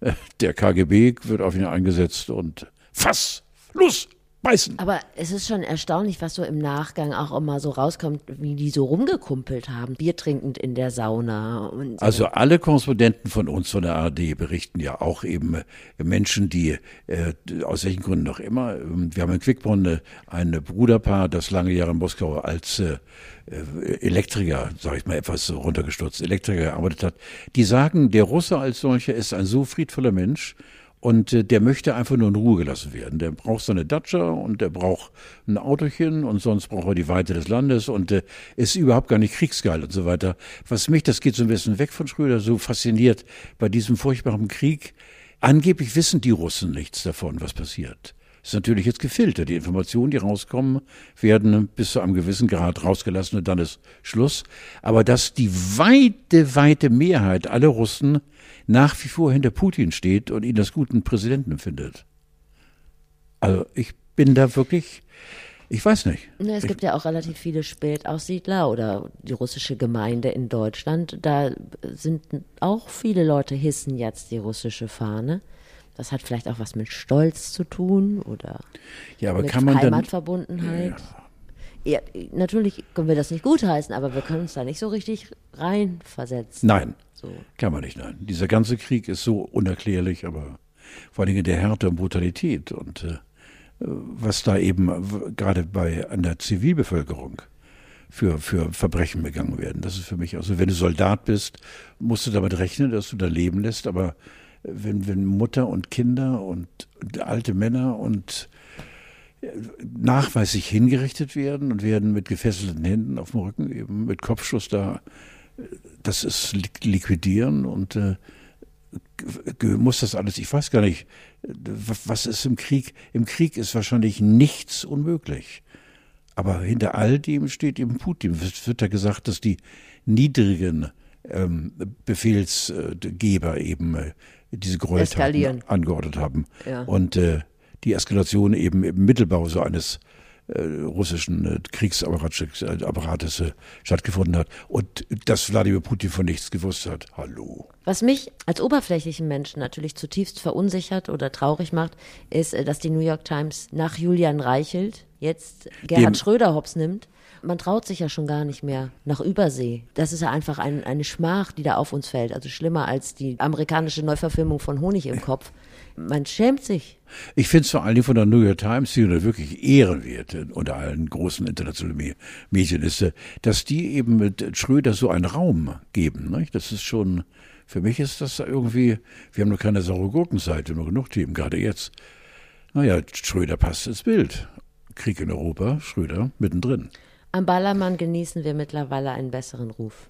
äh, der KGB wird auf ihn eingesetzt und Fass, los, beißen. Aber es ist schon erstaunlich, was so im Nachgang auch immer so rauskommt, wie die so rumgekumpelt haben, Bier trinkend in der Sauna und Also alle Korrespondenten von uns von der ARD berichten ja auch eben äh, Menschen, die äh, aus welchen Gründen auch immer. ähm, Wir haben in Quickborn ein Bruderpaar, das lange Jahre in Moskau als äh, äh, Elektriker, sage ich mal etwas so runtergestürzt, Elektriker gearbeitet hat. Die sagen, der Russe als solcher ist ein so friedvoller Mensch. Und äh, der möchte einfach nur in Ruhe gelassen werden. Der braucht seine Datscha und der braucht ein Autochen und sonst braucht er die Weite des Landes und äh, ist überhaupt gar nicht kriegsgeil und so weiter. Was mich, das geht so ein bisschen weg von Schröder, so fasziniert bei diesem furchtbaren Krieg. Angeblich wissen die Russen nichts davon, was passiert. Ist natürlich jetzt gefiltert. Die Informationen, die rauskommen, werden bis zu einem gewissen Grad rausgelassen und dann ist Schluss. Aber dass die weite, weite Mehrheit aller Russen nach wie vor hinter Putin steht und ihn als guten Präsidenten findet. Also ich bin da wirklich, ich weiß nicht. Ne, es gibt ja auch relativ viele Spätaussiedler oder die russische Gemeinde in Deutschland. Da sind auch viele Leute hissen jetzt die russische Fahne. Das hat vielleicht auch was mit Stolz zu tun oder Ja, aber mit kann man Heimatverbundenheit. Ja. natürlich können wir das nicht gutheißen, aber wir können uns da nicht so richtig reinversetzen. nein, So. kann man nicht, nein. Dieser ganze Krieg ist so unerklärlich, aber vor allen Dingen der Härte und Brutalität und äh, was da eben gerade bei an der Zivilbevölkerung für, für Verbrechen begangen werden. Das ist für mich, also wenn du Soldat bist, musst du damit rechnen, dass du dein Leben lässt, aber wenn, wenn Mutter und Kinder und alte Männer und nachweislich hingerichtet werden und werden mit gefesselten Händen auf dem Rücken, eben mit Kopfschuss da, das ist li- liquidieren und äh, muss das alles, ich weiß gar nicht, was ist im Krieg? Im Krieg ist wahrscheinlich nichts unmöglich. Aber hinter all dem steht eben Putin. Es wird ja gesagt, dass die niedrigen ähm, Befehlsgeber eben äh, diese Gräueltaten angeordnet haben. Ja. Und äh, die Eskalation eben im Mittelbau so eines äh, russischen äh, Kriegsapparates äh, stattgefunden hat und dass Wladimir Putin von nichts gewusst hat. Hallo. Was mich als oberflächlichen Menschen natürlich zutiefst verunsichert oder traurig macht, ist, dass die New York Times nach Julian Reichelt jetzt Gerhard Dem, Schröder hops nimmt. Man traut sich ja schon gar nicht mehr nach Übersee. Das ist ja einfach ein, eine Schmach, die da auf uns fällt. Also schlimmer als die amerikanische Neuverfilmung von Honig im Kopf man schämt sich. Ich finde es vor allen Dingen von der New York Times, die wirklich ehrenwert unter allen großen internationalen Medien ist, dass die eben mit Schröder so einen Raum geben. Nicht? Das ist schon, für mich ist das irgendwie, wir haben noch keine saure Gurkenseite, nur genug Themen, gerade jetzt. Naja, Schröder passt ins Bild. Krieg in Europa, Schröder mittendrin. Am Ballermann genießen wir mittlerweile einen besseren Ruf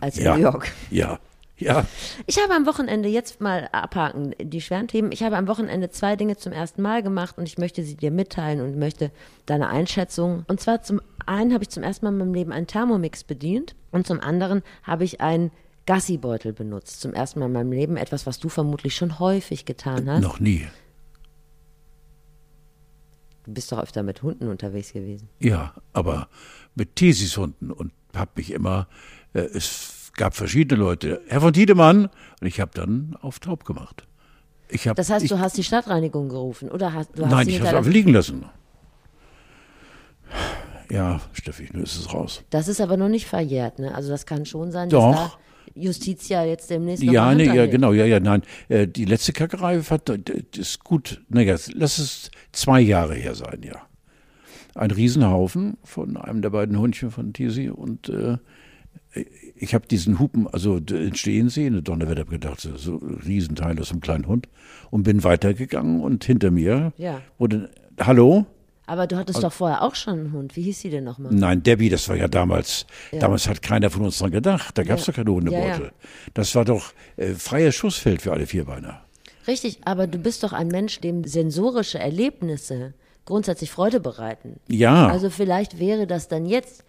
als in ja, New York. Ja, ja. Ich habe am Wochenende, jetzt mal abhaken, die schweren Themen, ich habe am Wochenende zwei Dinge zum ersten Mal gemacht und ich möchte sie dir mitteilen und möchte deine Einschätzung. Und zwar zum einen habe ich zum ersten Mal in meinem Leben einen Thermomix bedient und zum anderen habe ich einen Gassibeutel benutzt. Zum ersten Mal in meinem Leben etwas, was du vermutlich schon häufig getan hast. Noch nie. Du bist doch öfter mit Hunden unterwegs gewesen. Ja, aber mit Tesishunden und habe mich immer, äh, es gab verschiedene Leute. Herr von Tiedemann. Und ich habe dann auf taub gemacht. Ich hab, das heißt, ich, du hast die Stadtreinigung gerufen oder hast du hast Nein, ich habe es einfach liegen lassen. Ja, Steffi, nun ist es raus. Das ist aber noch nicht verjährt, ne? Also das kann schon sein, Doch. dass da Justitia jetzt demnächst Ja, nee, ja, genau, ja, ja, nein. Äh, die letzte Kackerei hat, ist gut, naja, lass es zwei Jahre her sein, ja. Ein Riesenhaufen von einem der beiden Hundchen von Tisi und äh, ich habe diesen Hupen also entstehen sehen, Donnerwetter habe gedacht, so, so ein Riesenteil aus einem kleinen Hund und bin weitergegangen und hinter mir ja. wurde, hallo? Aber du hattest also, doch vorher auch schon einen Hund. Wie hieß sie denn nochmal? Nein, Debbie, das war ja damals, ja. damals hat keiner von uns dran gedacht. Da gab es ja. doch keine Hundebeutel. Das war doch äh, freies Schussfeld für alle Vierbeiner. Richtig, aber du bist doch ein Mensch, dem sensorische Erlebnisse grundsätzlich Freude bereiten. Ja. Also vielleicht wäre das dann jetzt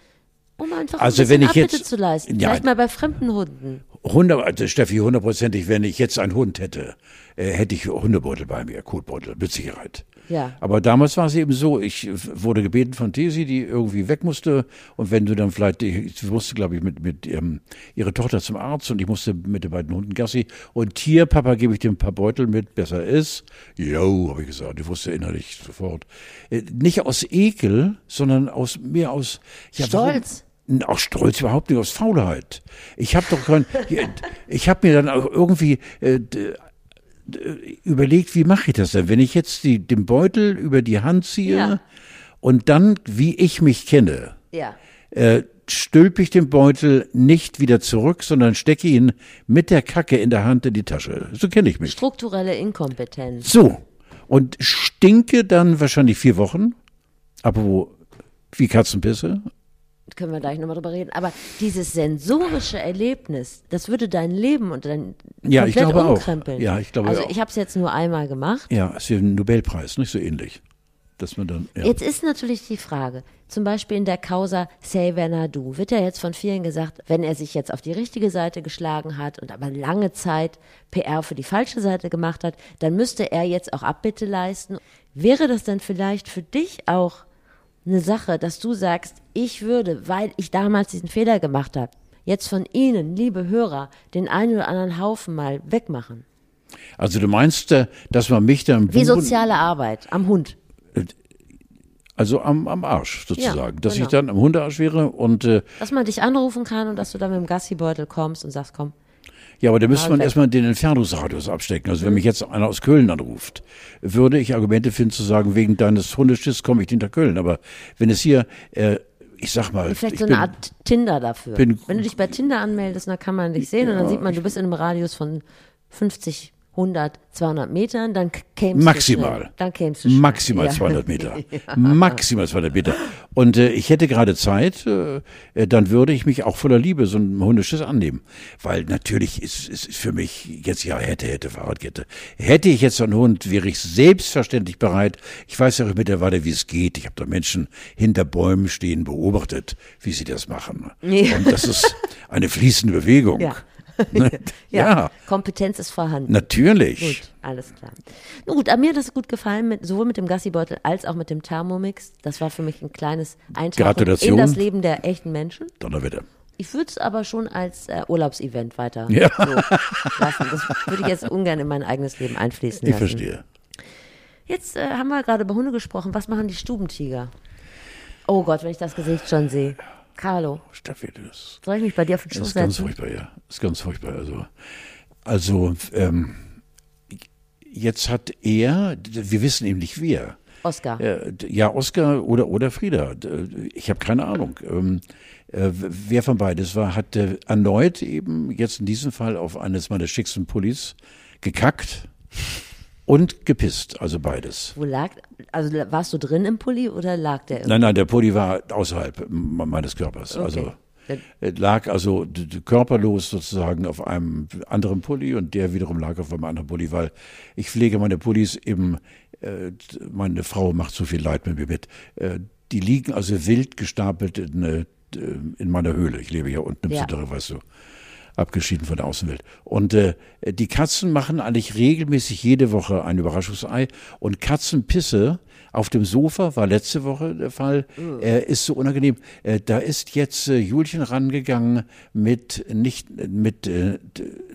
um einfach also ein wenn ich Abbitte jetzt, zu leisten. Vielleicht ja, mal bei fremden Hunden. 100, also Steffi, hundertprozentig, wenn ich jetzt einen Hund hätte, äh, hätte ich Hundebeutel bei mir, Kotbeutel, mit Sicherheit. Ja. Aber damals war es eben so, ich wurde gebeten von Tesi, die irgendwie weg musste. Und wenn du dann vielleicht, ich musste, glaube ich, mit, mit ihrem, ihre Tochter zum Arzt und ich musste mit den beiden Hunden Gassi. Und hier, Papa, gebe ich dir ein paar Beutel mit, besser ist. Jo, habe ich gesagt. Ich wusste innerlich sofort. Äh, nicht aus Ekel, sondern aus, mehr aus, ja, Stolz. Warum? auch stolz überhaupt nicht aus Faulheit. Ich habe doch kein, ich habe mir dann auch irgendwie äh, überlegt, wie mache ich das denn? Wenn ich jetzt die, den Beutel über die Hand ziehe ja. und dann, wie ich mich kenne, ja. äh, stülpe ich den Beutel nicht wieder zurück, sondern stecke ihn mit der Kacke in der Hand in die Tasche. So kenne ich mich. Strukturelle Inkompetenz. So. Und stinke dann wahrscheinlich vier Wochen, aber wo, wie Katzenpisse, können wir gleich nochmal drüber reden. Aber dieses sensorische Erlebnis, das würde dein Leben und dein ja, komplett ich glaube umkrempeln. Auch. Ja, ich glaube also auch. ich habe es jetzt nur einmal gemacht. Ja, es ist ein Nobelpreis, nicht so ähnlich. Dass man dann, ja. Jetzt ist natürlich die Frage, zum Beispiel in der Causa Nadu wird ja jetzt von vielen gesagt, wenn er sich jetzt auf die richtige Seite geschlagen hat und aber lange Zeit PR für die falsche Seite gemacht hat, dann müsste er jetzt auch Abbitte leisten. Wäre das dann vielleicht für dich auch eine Sache, dass du sagst, ich würde, weil ich damals diesen Fehler gemacht habe, jetzt von Ihnen, liebe Hörer, den einen oder anderen Haufen mal wegmachen. Also du meinst, äh, dass man mich dann... Wie soziale Arbeit am Hund. Äh, also am, am Arsch sozusagen. Ja, dass genau. ich dann am Hundearsch wäre und... Äh, dass man dich anrufen kann und dass du dann mit dem Gassibeutel kommst und sagst, komm, ja, aber da müsste man erstmal den Entfernungsradius abstecken. Also wenn mich jetzt einer aus Köln anruft, würde ich Argumente finden zu sagen, wegen deines Hundeschiss komme ich hinter Köln. Aber wenn es hier, äh, ich sag mal. Vielleicht so eine Art Tinder dafür. Bin, wenn du dich bei Tinder anmeldest, dann kann man dich sehen ja, und dann sieht man, du bist in einem Radius von 50 100, 200 Metern, dann kämst Maximal. du. Dann kämst du schnell. Maximal Ja. 200 Meter. Maximal 200 Meter. Und äh, ich hätte gerade Zeit, äh, äh, dann würde ich mich auch voller Liebe so ein Hundeschiss annehmen. Weil natürlich ist es ist für mich jetzt ja hätte, hätte, Fahrradkette. Hätte ich jetzt so einen Hund, wäre ich selbstverständlich bereit. Ich weiß ja auch mittlerweile, wie es geht. Ich habe da Menschen hinter Bäumen stehen beobachtet, wie sie das machen. Ja. Und das ist eine fließende Bewegung. Ja. Ne? Ja. ja, Kompetenz ist vorhanden. natürlich. Gut, alles klar. Nun gut, aber mir hat das gut gefallen, mit, sowohl mit dem Gassibeutel als auch mit dem Thermomix. Das war für mich ein kleines Eintauchen Gratulation. in das Leben der echten Menschen. Donnerwetter. Ich würde es aber schon als äh, Urlaubsevent weiter Ja. so lassen. Das würde ich jetzt ungern in mein eigenes Leben einfließen Ich lassen. verstehe. Jetzt äh, haben wir gerade über Hunde gesprochen. Was machen die Stubentiger? Oh Gott, wenn ich das Gesicht schon sehe. Carlo, Steffi, das soll ich mich bei dir auf den Schoß ist ganz setzen? furchtbar, ja. Ist ganz furchtbar. Also, also ähm, jetzt hat er, wir wissen eben nicht wer. Oscar. Ja, Oscar oder, oder Frieda. Ich habe keine Ahnung. Ähm, äh, wer von beides war, hat äh, erneut eben jetzt in diesem Fall auf eines meiner schicksten Pullis gekackt und gepisst. Also beides. Wo lag, also warst du drin im Pulli oder lag der Nein, nein, der Pulli war außerhalb meines Körpers. Also Dann- äh, lag also körperlos sozusagen auf einem anderen Pulli und der wiederum lag auf einem anderen Pulli, weil ich pflege meine Pullis eben, äh, meine Frau macht so viel Leid mit mir mit. Äh, die liegen also wild gestapelt in, äh, in meiner Höhle. Ich lebe hier unten im Ja. Südere, weißt du abgeschieden von der Außenwelt. Und äh, die Katzen machen eigentlich regelmäßig jede Woche ein Überraschungsei. Und Katzenpisse auf dem Sofa war letzte Woche der Fall, äh, ist so unangenehm. Äh, da ist jetzt äh, Julchen rangegangen mit nicht mit äh,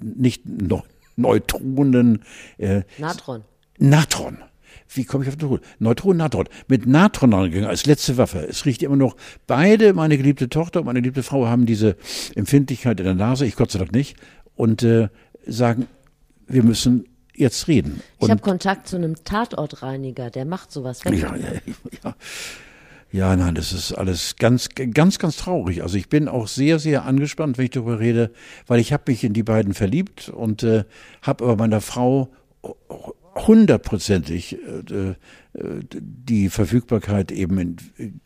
nicht Neu- Neutronen, äh, Natron. Natron. Wie komme ich auf Neutron? Neutron, Natron. Mit Natron angegangen als letzte Waffe. Es riecht immer noch. Beide, meine geliebte Tochter und meine geliebte Frau, haben diese Empfindlichkeit in der Nase, ich Gott sei Dank nicht, und äh, sagen, wir müssen jetzt reden. Ich Und habe Kontakt zu einem Tatortreiniger, der macht sowas weg. ja, ja, ja. Ja, nein, das ist alles ganz, ganz, ganz traurig. Also ich bin auch sehr, sehr angespannt, wenn ich darüber rede, weil ich habe mich in die beiden verliebt und äh, habe aber meiner Frau hundertprozentig äh, äh, die Verfügbarkeit eben in,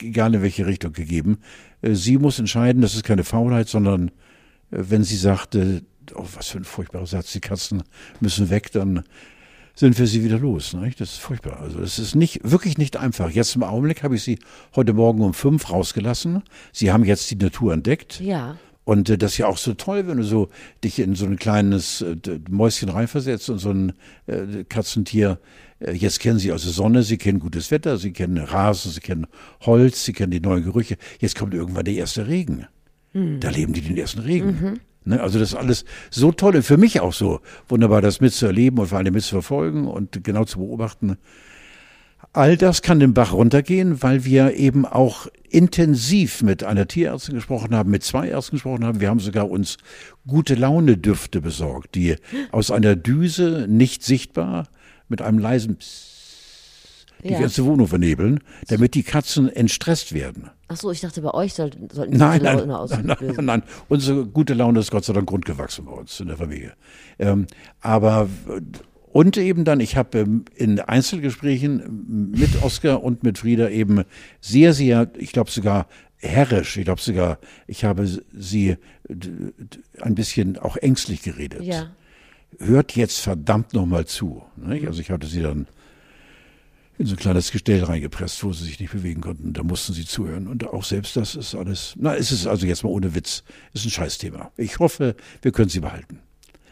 egal in welche Richtung gegeben. Äh, sie muss entscheiden, das ist keine Faulheit, sondern äh, wenn sie sagte, oh, was für ein furchtbarer Satz, die Katzen müssen weg, dann sind wir sie wieder los. Nicht? Das ist furchtbar. Also es ist nicht wirklich nicht einfach. Jetzt im Augenblick habe ich sie heute Morgen um fünf rausgelassen. Sie haben jetzt die Natur entdeckt. Ja. Und äh, das ist ja auch so toll, wenn du so dich in so ein kleines äh, Mäuschen reinversetzt und so ein äh, Katzentier. Äh, jetzt kennen sie also Sonne, sie kennen gutes Wetter, sie kennen Rasen, sie kennen Holz, sie kennen die neuen Gerüche. Jetzt kommt irgendwann der erste Regen. Da leben die den ersten Regen. Ne, also das ist alles so toll und für mich auch so wunderbar, das mitzuerleben und vor allem mitzuverfolgen und genau zu beobachten. All das kann den Bach runtergehen, weil wir eben auch intensiv mit einer Tierärztin gesprochen haben, mit zwei Ärzten gesprochen haben. Wir haben sogar uns gute Laune Düfte besorgt, die aus einer Düse nicht sichtbar mit einem leisen Psst die Ja. ganze Wohnung vernebeln, damit die Katzen entstresst werden. Ach so, ich dachte, bei euch sollten, sollten die Nein, gute nein, Laune nein, auslösen. nein, nein. Unsere gute Laune ist Gott sei Dank grundgewachsen bei uns in der Familie. Ähm, aber und eben dann, ich habe ähm, in Einzelgesprächen mit Oskar und mit Frieda eben sehr, sehr, ich glaube sogar herrisch, ich glaube sogar, ich habe sie ein bisschen auch ängstlich geredet. Ja. Hört jetzt verdammt nochmal zu. Nicht? Also ich hatte sie dann in so ein kleines Gestell reingepresst, wo sie sich nicht bewegen konnten. Da mussten sie zuhören. Und auch selbst das ist alles, na, es ist also jetzt mal ohne Witz, ist ein Scheißthema. Ich hoffe, wir können sie behalten.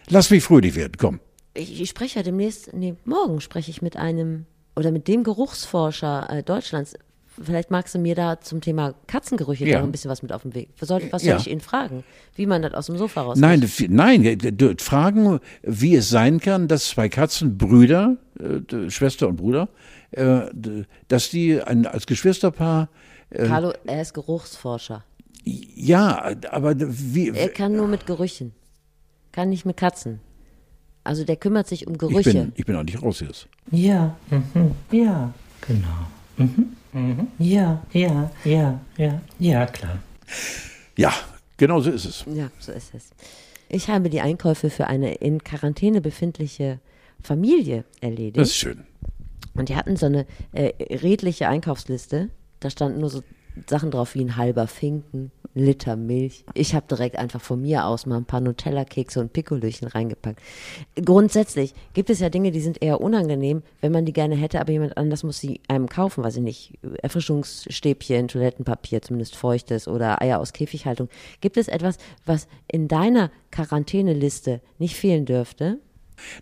Lass mich fröhlich werden, komm. Ich, ich spreche ja demnächst, nee, morgen spreche ich mit einem oder mit dem Geruchsforscher äh, Deutschlands. Vielleicht magst du mir da zum Thema Katzengerüche Ja. noch ein bisschen was mit auf den Weg. Was soll, was soll Ja. ich ihn fragen? Wie man das aus dem Sofa raus Nein, nein, äh, fragen, wie es sein kann, dass zwei Katzen, Brüder, äh, Schwester und Bruder, äh, dass die ein, als Geschwisterpaar, Carlo, er ist Geruchsforscher. ja, aber wie, Er kann nur mit Gerüchen. Kann nicht mit Katzen. Also der kümmert sich um ich Gerüche. bin, ich bin eigentlich raus jetzt. Ja, mhm. ja, genau. Mhm. Mhm. Ja, ja, ja, ja, ja, klar. Ja, genau so ist es. Ja, so ist es. Ich habe die Einkäufe für eine in Quarantäne befindliche Familie erledigt. Das ist schön. Und die hatten so eine äh, redliche Einkaufsliste. Da standen nur so Sachen drauf wie ein halber Finken, ein Liter Milch. Ich habe direkt einfach von mir aus mal ein paar Nutella-Kekse und Pikolöchen reingepackt. Grundsätzlich gibt es ja Dinge, die sind eher unangenehm, wenn man die gerne hätte, aber jemand anders muss sie einem kaufen, weiß ich nicht, Erfrischungsstäbchen, Toilettenpapier, zumindest feuchtes oder Eier aus Käfighaltung. Gibt es etwas, was in deiner Quarantäneliste nicht fehlen dürfte?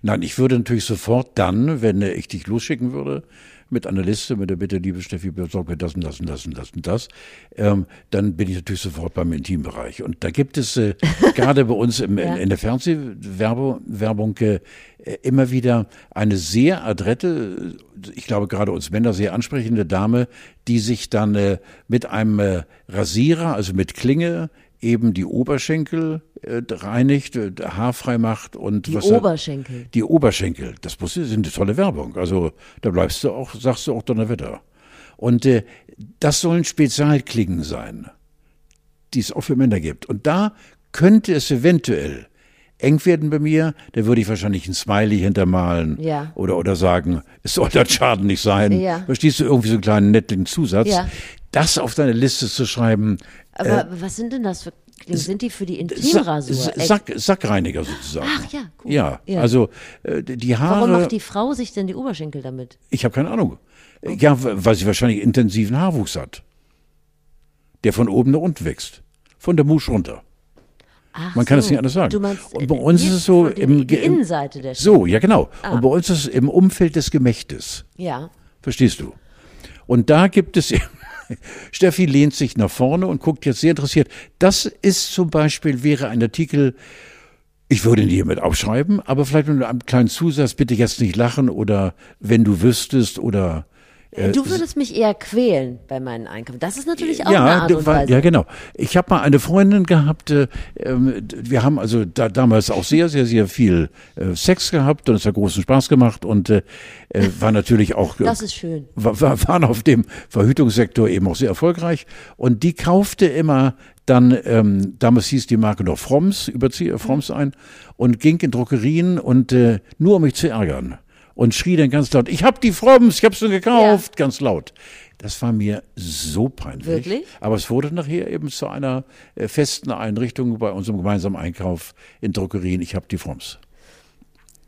Nein, ich würde natürlich sofort dann, wenn ich dich losschicken würde, mit einer Liste, mit der Bitte, liebe Steffi, besorg mir das und das und das und das und das, ähm, dann bin ich natürlich sofort beim Intimbereich. Und da gibt es äh, gerade bei uns im, ja. in, in, der Fernsehwerbung Werbung, äh, immer wieder eine sehr adrette, ich glaube gerade uns Männer sehr ansprechende Dame, die sich dann äh, mit einem äh, Rasierer, also mit Klinge, eben die Oberschenkel äh, reinigt, äh, haarfrei macht und die was Oberschenkel. die Oberschenkel. Das muss, ist eine tolle Werbung. Also da bleibst du auch, sagst du auch Donnerwetter. Und äh, das sollen Spezialklingen sein, die es auch für Männer gibt. Und da könnte es eventuell eng werden bei mir, da würde ich wahrscheinlich ein Smiley hintermalen ja. oder, oder sagen, es soll das Schaden nicht sein. Ja. Verstehst du irgendwie so einen kleinen netten Zusatz? Ja. Das auf deine Liste zu schreiben. Aber äh, was sind denn das für sind die für die Intimrasur? Sack, Sackreiniger sozusagen. Ach ja, cool. Ja, ja. also äh, die Haare. Warum macht die Frau sich denn die Oberschenkel damit? Ich habe keine Ahnung. Okay. Ja, weil sie wahrscheinlich intensiven Haarwuchs hat. Der von oben nach unten wächst. Von der Musch runter. Ach Man kann es nicht anders sagen. Meinst, und bei uns ist es so im die Innenseite der So, ja genau. Ah. Und bei uns ist es im Umfeld des Gemächtes. Ja. Verstehst du? Und da gibt es Steffi lehnt sich nach vorne und guckt jetzt sehr interessiert. Das ist zum Beispiel, wäre ein Artikel, ich würde ihn hiermit aufschreiben, aber vielleicht mit einem kleinen Zusatz, bitte jetzt nicht lachen oder wenn du wüsstest oder äh, du würdest mich eher quälen bei meinen Einkommen. Das ist natürlich auch ja, eine Art und Weise. Ja, genau. Ich habe mal eine Freundin gehabt, äh, ähm, wir haben also da, damals auch sehr, sehr, sehr viel äh, Sex gehabt und es hat großen Spaß gemacht und äh, äh war natürlich auch. das ist schön. War, waren auf dem Verhütungssektor eben auch sehr erfolgreich und die kaufte immer dann, ähm, damals hieß die Marke noch Fromms, überziehe Fromms ein und ging in Druckerien und äh, nur um mich zu ärgern und schrie dann ganz laut, ich hab die Fromms, ich hab's schon gekauft, ja. ganz laut. Das war mir so peinlich. Wirklich? Aber es wurde nachher eben zu einer äh, festen Einrichtung bei unserem gemeinsamen Einkauf in Druckerien, ich hab die Fromms.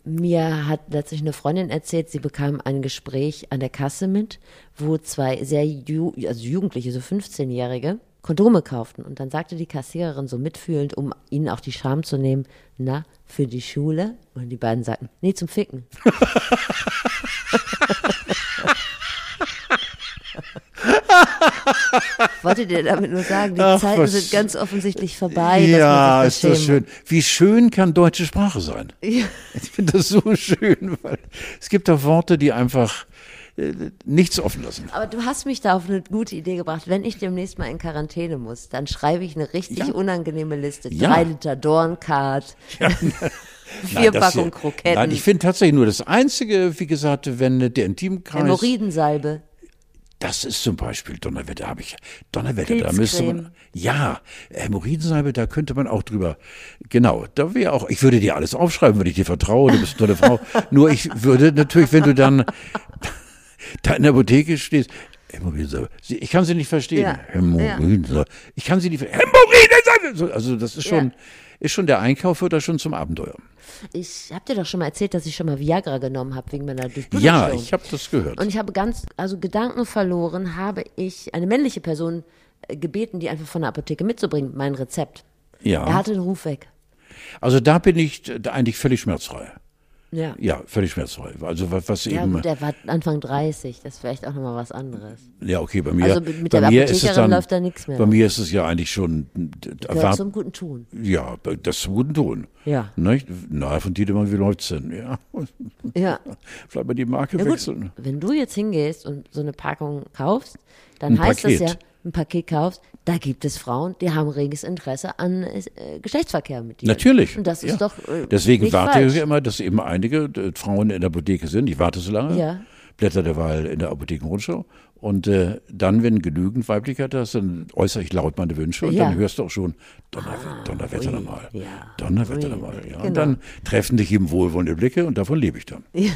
Mir hat letztlich eine Freundin erzählt, sie bekam ein Gespräch an der Kasse mit, wo zwei sehr ju also Jugendliche, so 15-Jährige, Kondome kauften. Und dann sagte die Kassiererin so mitfühlend, um ihnen auch die Scham zu nehmen, na, für die Schule? Und die beiden sagten, nee, zum Ficken. Wolltet ihr damit nur sagen, die Ach, Zeiten sind ganz offensichtlich vorbei. Ja, ist das schön. Wie schön kann deutsche Sprache sein? Ja. Ich finde das so schön, weil es gibt auch Worte, die einfach nichts offen lassen. Aber du hast mich da auf eine gute Idee gebracht. Wenn ich demnächst mal in Quarantäne muss, dann schreibe ich eine richtig ja. unangenehme Liste. Ja. Drei Liter Dornkart. Ja. Vier nein, Packungen Kroketten. Nein, ich finde tatsächlich nur das Einzige, wie gesagt, wenn der Intimkreis. Hämorrhoidensalbe. Das ist zum Beispiel Donnerwetter, habe ich. Donnerwetter, da müsste man. Ja, Hämorrhoidensalbe, da könnte man auch drüber. Genau, da wäre auch. Ich würde dir alles aufschreiben, wenn ich dir vertraue. Du bist eine tolle Frau. Nur ich würde natürlich, wenn du dann da in der Apotheke stehst, Hämorrhoidensalbe. Ich kann sie nicht verstehen. Ja. Hämorrhoidensalbe. Ich kann sie nicht verstehen. Hämorrhoidensalbe! Also das ist schon, ja. ist schon der Einkauf wird da schon zum Abenteuer. Ich habe dir doch schon mal erzählt, dass ich schon mal Viagra genommen habe wegen meiner Durchblutungsstörung. Ja, ich habe das gehört. Und ich habe ganz, also Gedanken verloren, habe ich eine männliche Person äh, gebeten, die einfach von der Apotheke mitzubringen, mein Rezept. Ja. Er hatte den Ruf weg. Also da bin ich eigentlich völlig schmerzfrei. Ja. Ja, völlig schmerzfrei. Also was, was ja, eben. Gut, der war Anfang 30, das ist vielleicht auch nochmal was anderes. Ja, okay, bei mir. Also mit der mir ist es dann, läuft da nichts mehr. Bei mir ist es ja eigentlich schon. Gehört zum guten Ton. Ja, das zum guten Ton. Ja. Nicht? Na, von Tiedemann, wie läuft's denn? Ja. Ja. Vielleicht mal die Marke ja, wechseln. Wenn du jetzt hingehst und so eine Packung kaufst, dann Ein heißt Paket. das ja, ein Paket kaufst, da gibt es Frauen, die haben reges Interesse an äh, Geschlechtsverkehr mit dir. Natürlich. Und das ist doch. Äh, Deswegen warte falsch. ich immer, dass eben einige äh, Frauen in der Apotheke sind. Ich warte so lange. Ja. blätter derweil in der Apothekenrundschau. Und äh, dann, wenn genügend Weiblichkeit hast, dann äußere ich laut meine Wünsche und Ja. dann hörst du auch schon Donner, Ah, Donnerwetter ui, nochmal. ja. Donnerwetter nochmal. Ja. genau. Und dann treffen dich eben wohlwollende Blicke und davon lebe ich dann. Ja,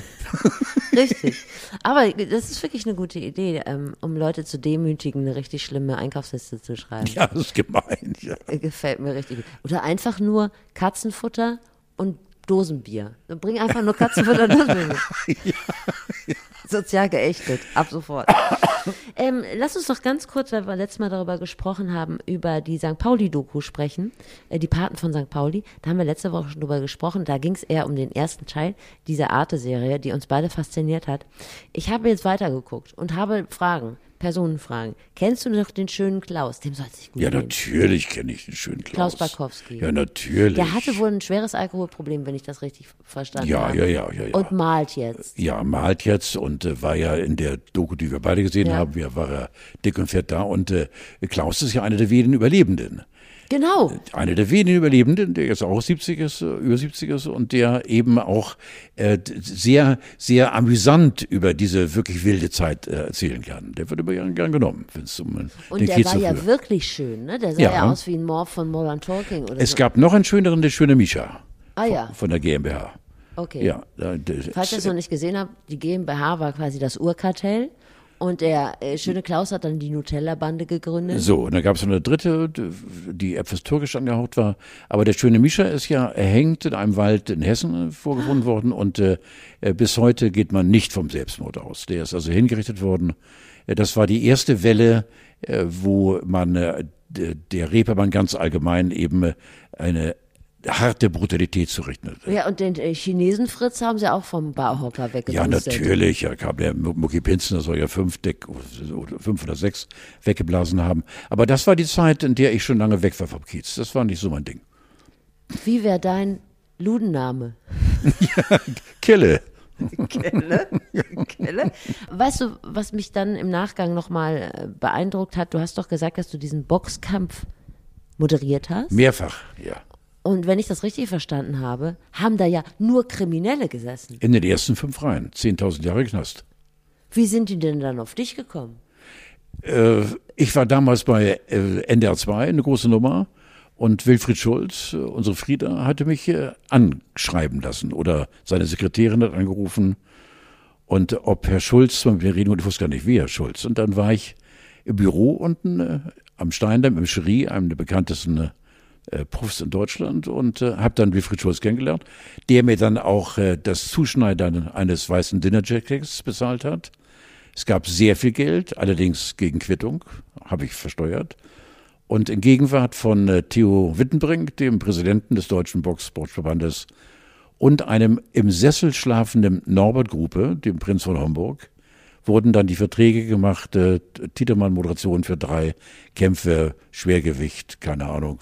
richtig. Aber das ist wirklich eine gute Idee, ähm, um Leute zu demütigen, eine richtig schlimme Einkaufsliste zu schreiben. Ja, das ist gemein. Ja. Gefällt mir richtig gut. Oder einfach nur Katzenfutter und Dosenbier. Bring einfach nur Katzenfutter und Dosenbier. mit. Sozial geächtet, ab sofort. ähm, lass uns doch ganz kurz, weil wir letztes Mal darüber gesprochen haben, über die St. Pauli-Doku sprechen, äh, die Paten von St. Pauli. Da haben wir letzte Woche schon drüber gesprochen. Da ging es eher um den ersten Teil dieser Arte-Serie, die uns beide fasziniert hat. Ich habe jetzt weitergeguckt und habe Fragen, Personenfragen. Kennst du noch den schönen Klaus? Dem soll es sich gut ja, gehen. natürlich kenne ich den schönen Klaus. Klaus Barkowski. Ja, natürlich. Der hatte wohl ein schweres Alkoholproblem, wenn ich das richtig verstanden Ja, habe. ja, ja, ja, ja. Und malt jetzt. Ja, malt jetzt und äh, war ja in der Doku, die wir beide gesehen Ja. haben, wir war er dick und fett da und äh, Klaus ist ja einer der wenigen Überlebenden. Genau. Einer der wenigen Überlebenden, der jetzt auch 70 ist, äh, über 70 ist und der eben auch äh, sehr, sehr amüsant über diese wirklich wilde Zeit äh, erzählen kann. Der wird immer gern, gern genommen, wenn es um Und den der Kiez war ja wirklich schön, ne? Der sah Ja. ja, aus wie ein Morph von Modern Talking oder Es so. gab noch einen schöneren, der schöne Mischa ah ja, von der GmbH. Okay. Ja, da- der- Falls ihr es noch nicht gesehen habt, die GmbH war quasi das Urkartell und der äh, schöne Klaus hat dann die Nutella-Bande gegründet. So, und dann gab es noch eine dritte, die etwas türkisch angehaucht war. Aber der schöne Mischa ist ja erhängt in einem Wald in Hessen äh, vorgefunden worden und äh, äh, bis heute geht man nicht vom Selbstmord aus. Der ist also hingerichtet worden. Das war die erste Welle, äh, wo man der Reeperbahn ganz allgemein eben eine harte Brutalität zurechnet. Ja, und den äh, Chinesen Fritz haben sie auch vom Barhocker Ja, weggepustet. natürlich. Ja, kam der Mu- Mucki Pinzen, der soll ja fünf, Deck, oder fünf oder sechs weggeblasen haben. Aber das war die Zeit, in der ich schon lange weg war vom Kiez. Das war nicht so mein Ding. Wie wäre dein Ludenname? Kille. Kelle. Kelle. Weißt du, was mich dann im Nachgang nochmal äh, beeindruckt hat? Du hast doch gesagt, dass du diesen Boxkampf moderiert hast. Mehrfach, ja. Und wenn ich das richtig verstanden habe, haben da ja nur Kriminelle gesessen. In den ersten fünf Reihen. 10.000 Jahre Knast. Wie sind die denn dann auf dich gekommen? Äh, ich war damals bei äh, NDR 2, eine große Nummer. Und Wilfried Schulz, äh, unsere Frieda, hatte mich äh, anschreiben lassen. Oder seine Sekretärin hat angerufen. Und ob Herr Schulz mit mir reden wollte, ich wusste gar nicht, wie Herr Schulz. Und dann war ich im Büro unten äh, am Steindamm im Cherie, einem der bekanntesten äh, Profs in Deutschland und äh, habe dann Wilfried Schulz kennengelernt, der mir dann auch äh, das Zuschneidern eines weißen Dinnerjackets bezahlt hat. Es gab sehr viel Geld, allerdings gegen Quittung, habe ich versteuert. Und in Gegenwart von äh, Theo Wittenbrink, dem Präsidenten des Deutschen Boxsportverbandes, und einem im Sessel schlafenden Norbert Gruppe, dem Prinz von Homburg, wurden dann die Verträge gemacht, äh, Titelmann-Moderation für drei Kämpfe, Schwergewicht, keine Ahnung.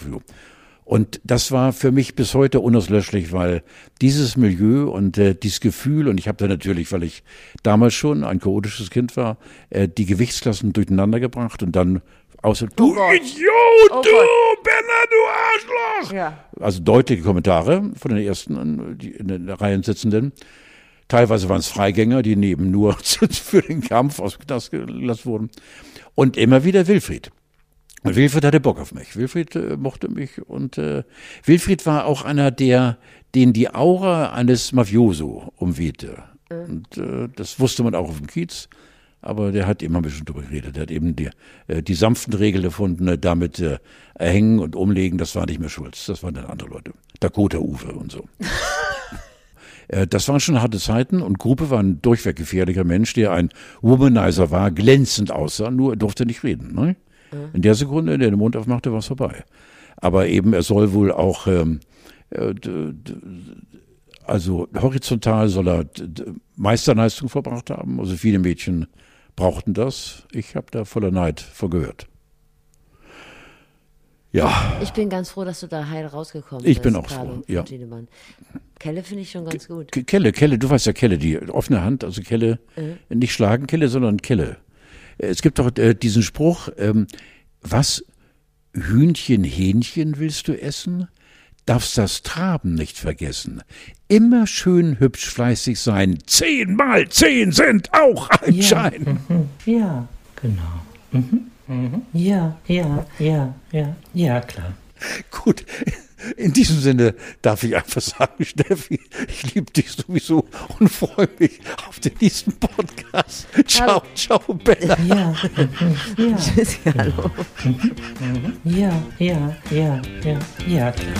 Und das war für mich bis heute unauslöschlich, weil dieses Milieu und äh, dieses Gefühl, und ich habe da natürlich, weil ich damals schon ein chaotisches Kind war, äh, die Gewichtsklassen durcheinander gebracht und dann außer, du Gott. Idiot, Oh du Gott. Benner, du Arschloch! Ja. Also deutliche Kommentare von den ersten die in den Reihen sitzenden. Teilweise waren es Freigänger, die neben nur für den Kampf aus dem Knast gelassen wurden. Und immer wieder Wilfried. Und Wilfried hatte Bock auf mich. Wilfried äh, mochte mich und äh, Wilfried war auch einer, der, den die Aura eines Mafioso umwehte. Und äh, das wusste man auch auf dem Kiez. Aber der hat immer ein bisschen drüber geredet. Der hat eben die, äh, die sanften Regeln erfunden, äh, damit äh, erhängen und umlegen. Das war nicht mehr Schulz. Das waren dann andere Leute. Dakota Uwe und so. Äh, Das waren schon harte Zeiten und Gruppe war ein durchweg gefährlicher Mensch, der ein Womanizer war, glänzend aussah, nur er durfte nicht reden. Ne? In der Sekunde, in der er den Mund aufmachte, war es vorbei. Aber eben, er soll wohl auch, ähm, äh, also horizontal soll er Meisterleistung verbracht haben. Also viele Mädchen brauchten das. Ich habe da voller Neid vor gehört. Ja, Ich bin ganz froh, dass du da heil rausgekommen Ich bist. bin auch Carlo froh, ja. von Tiedemann. Kelle finde ich schon ganz gut. Ke- Kelle, Kelle, du weißt ja Kelle, die offene Hand, also Kelle, nicht schlagen Kelle, sondern Kelle. Es gibt doch äh, diesen Spruch, ähm, was Hühnchen, Hähnchen willst du essen? darfst das Traben nicht vergessen. Immer schön hübsch fleißig sein. Zehn mal zehn sind auch ein ja, Schein. Mhm, ja, genau. Mhm, mhm, ja, ja, ja, ja, ja, klar. Gut, in diesem Sinne darf ich einfach sagen, Steffi, ich liebe dich sowieso und freue mich auf den nächsten Podcast. Ciao, hallo. ciao, Bella. Ja, ja. Tschüss, hallo. Ja, ja, ja, ja, ja, klar.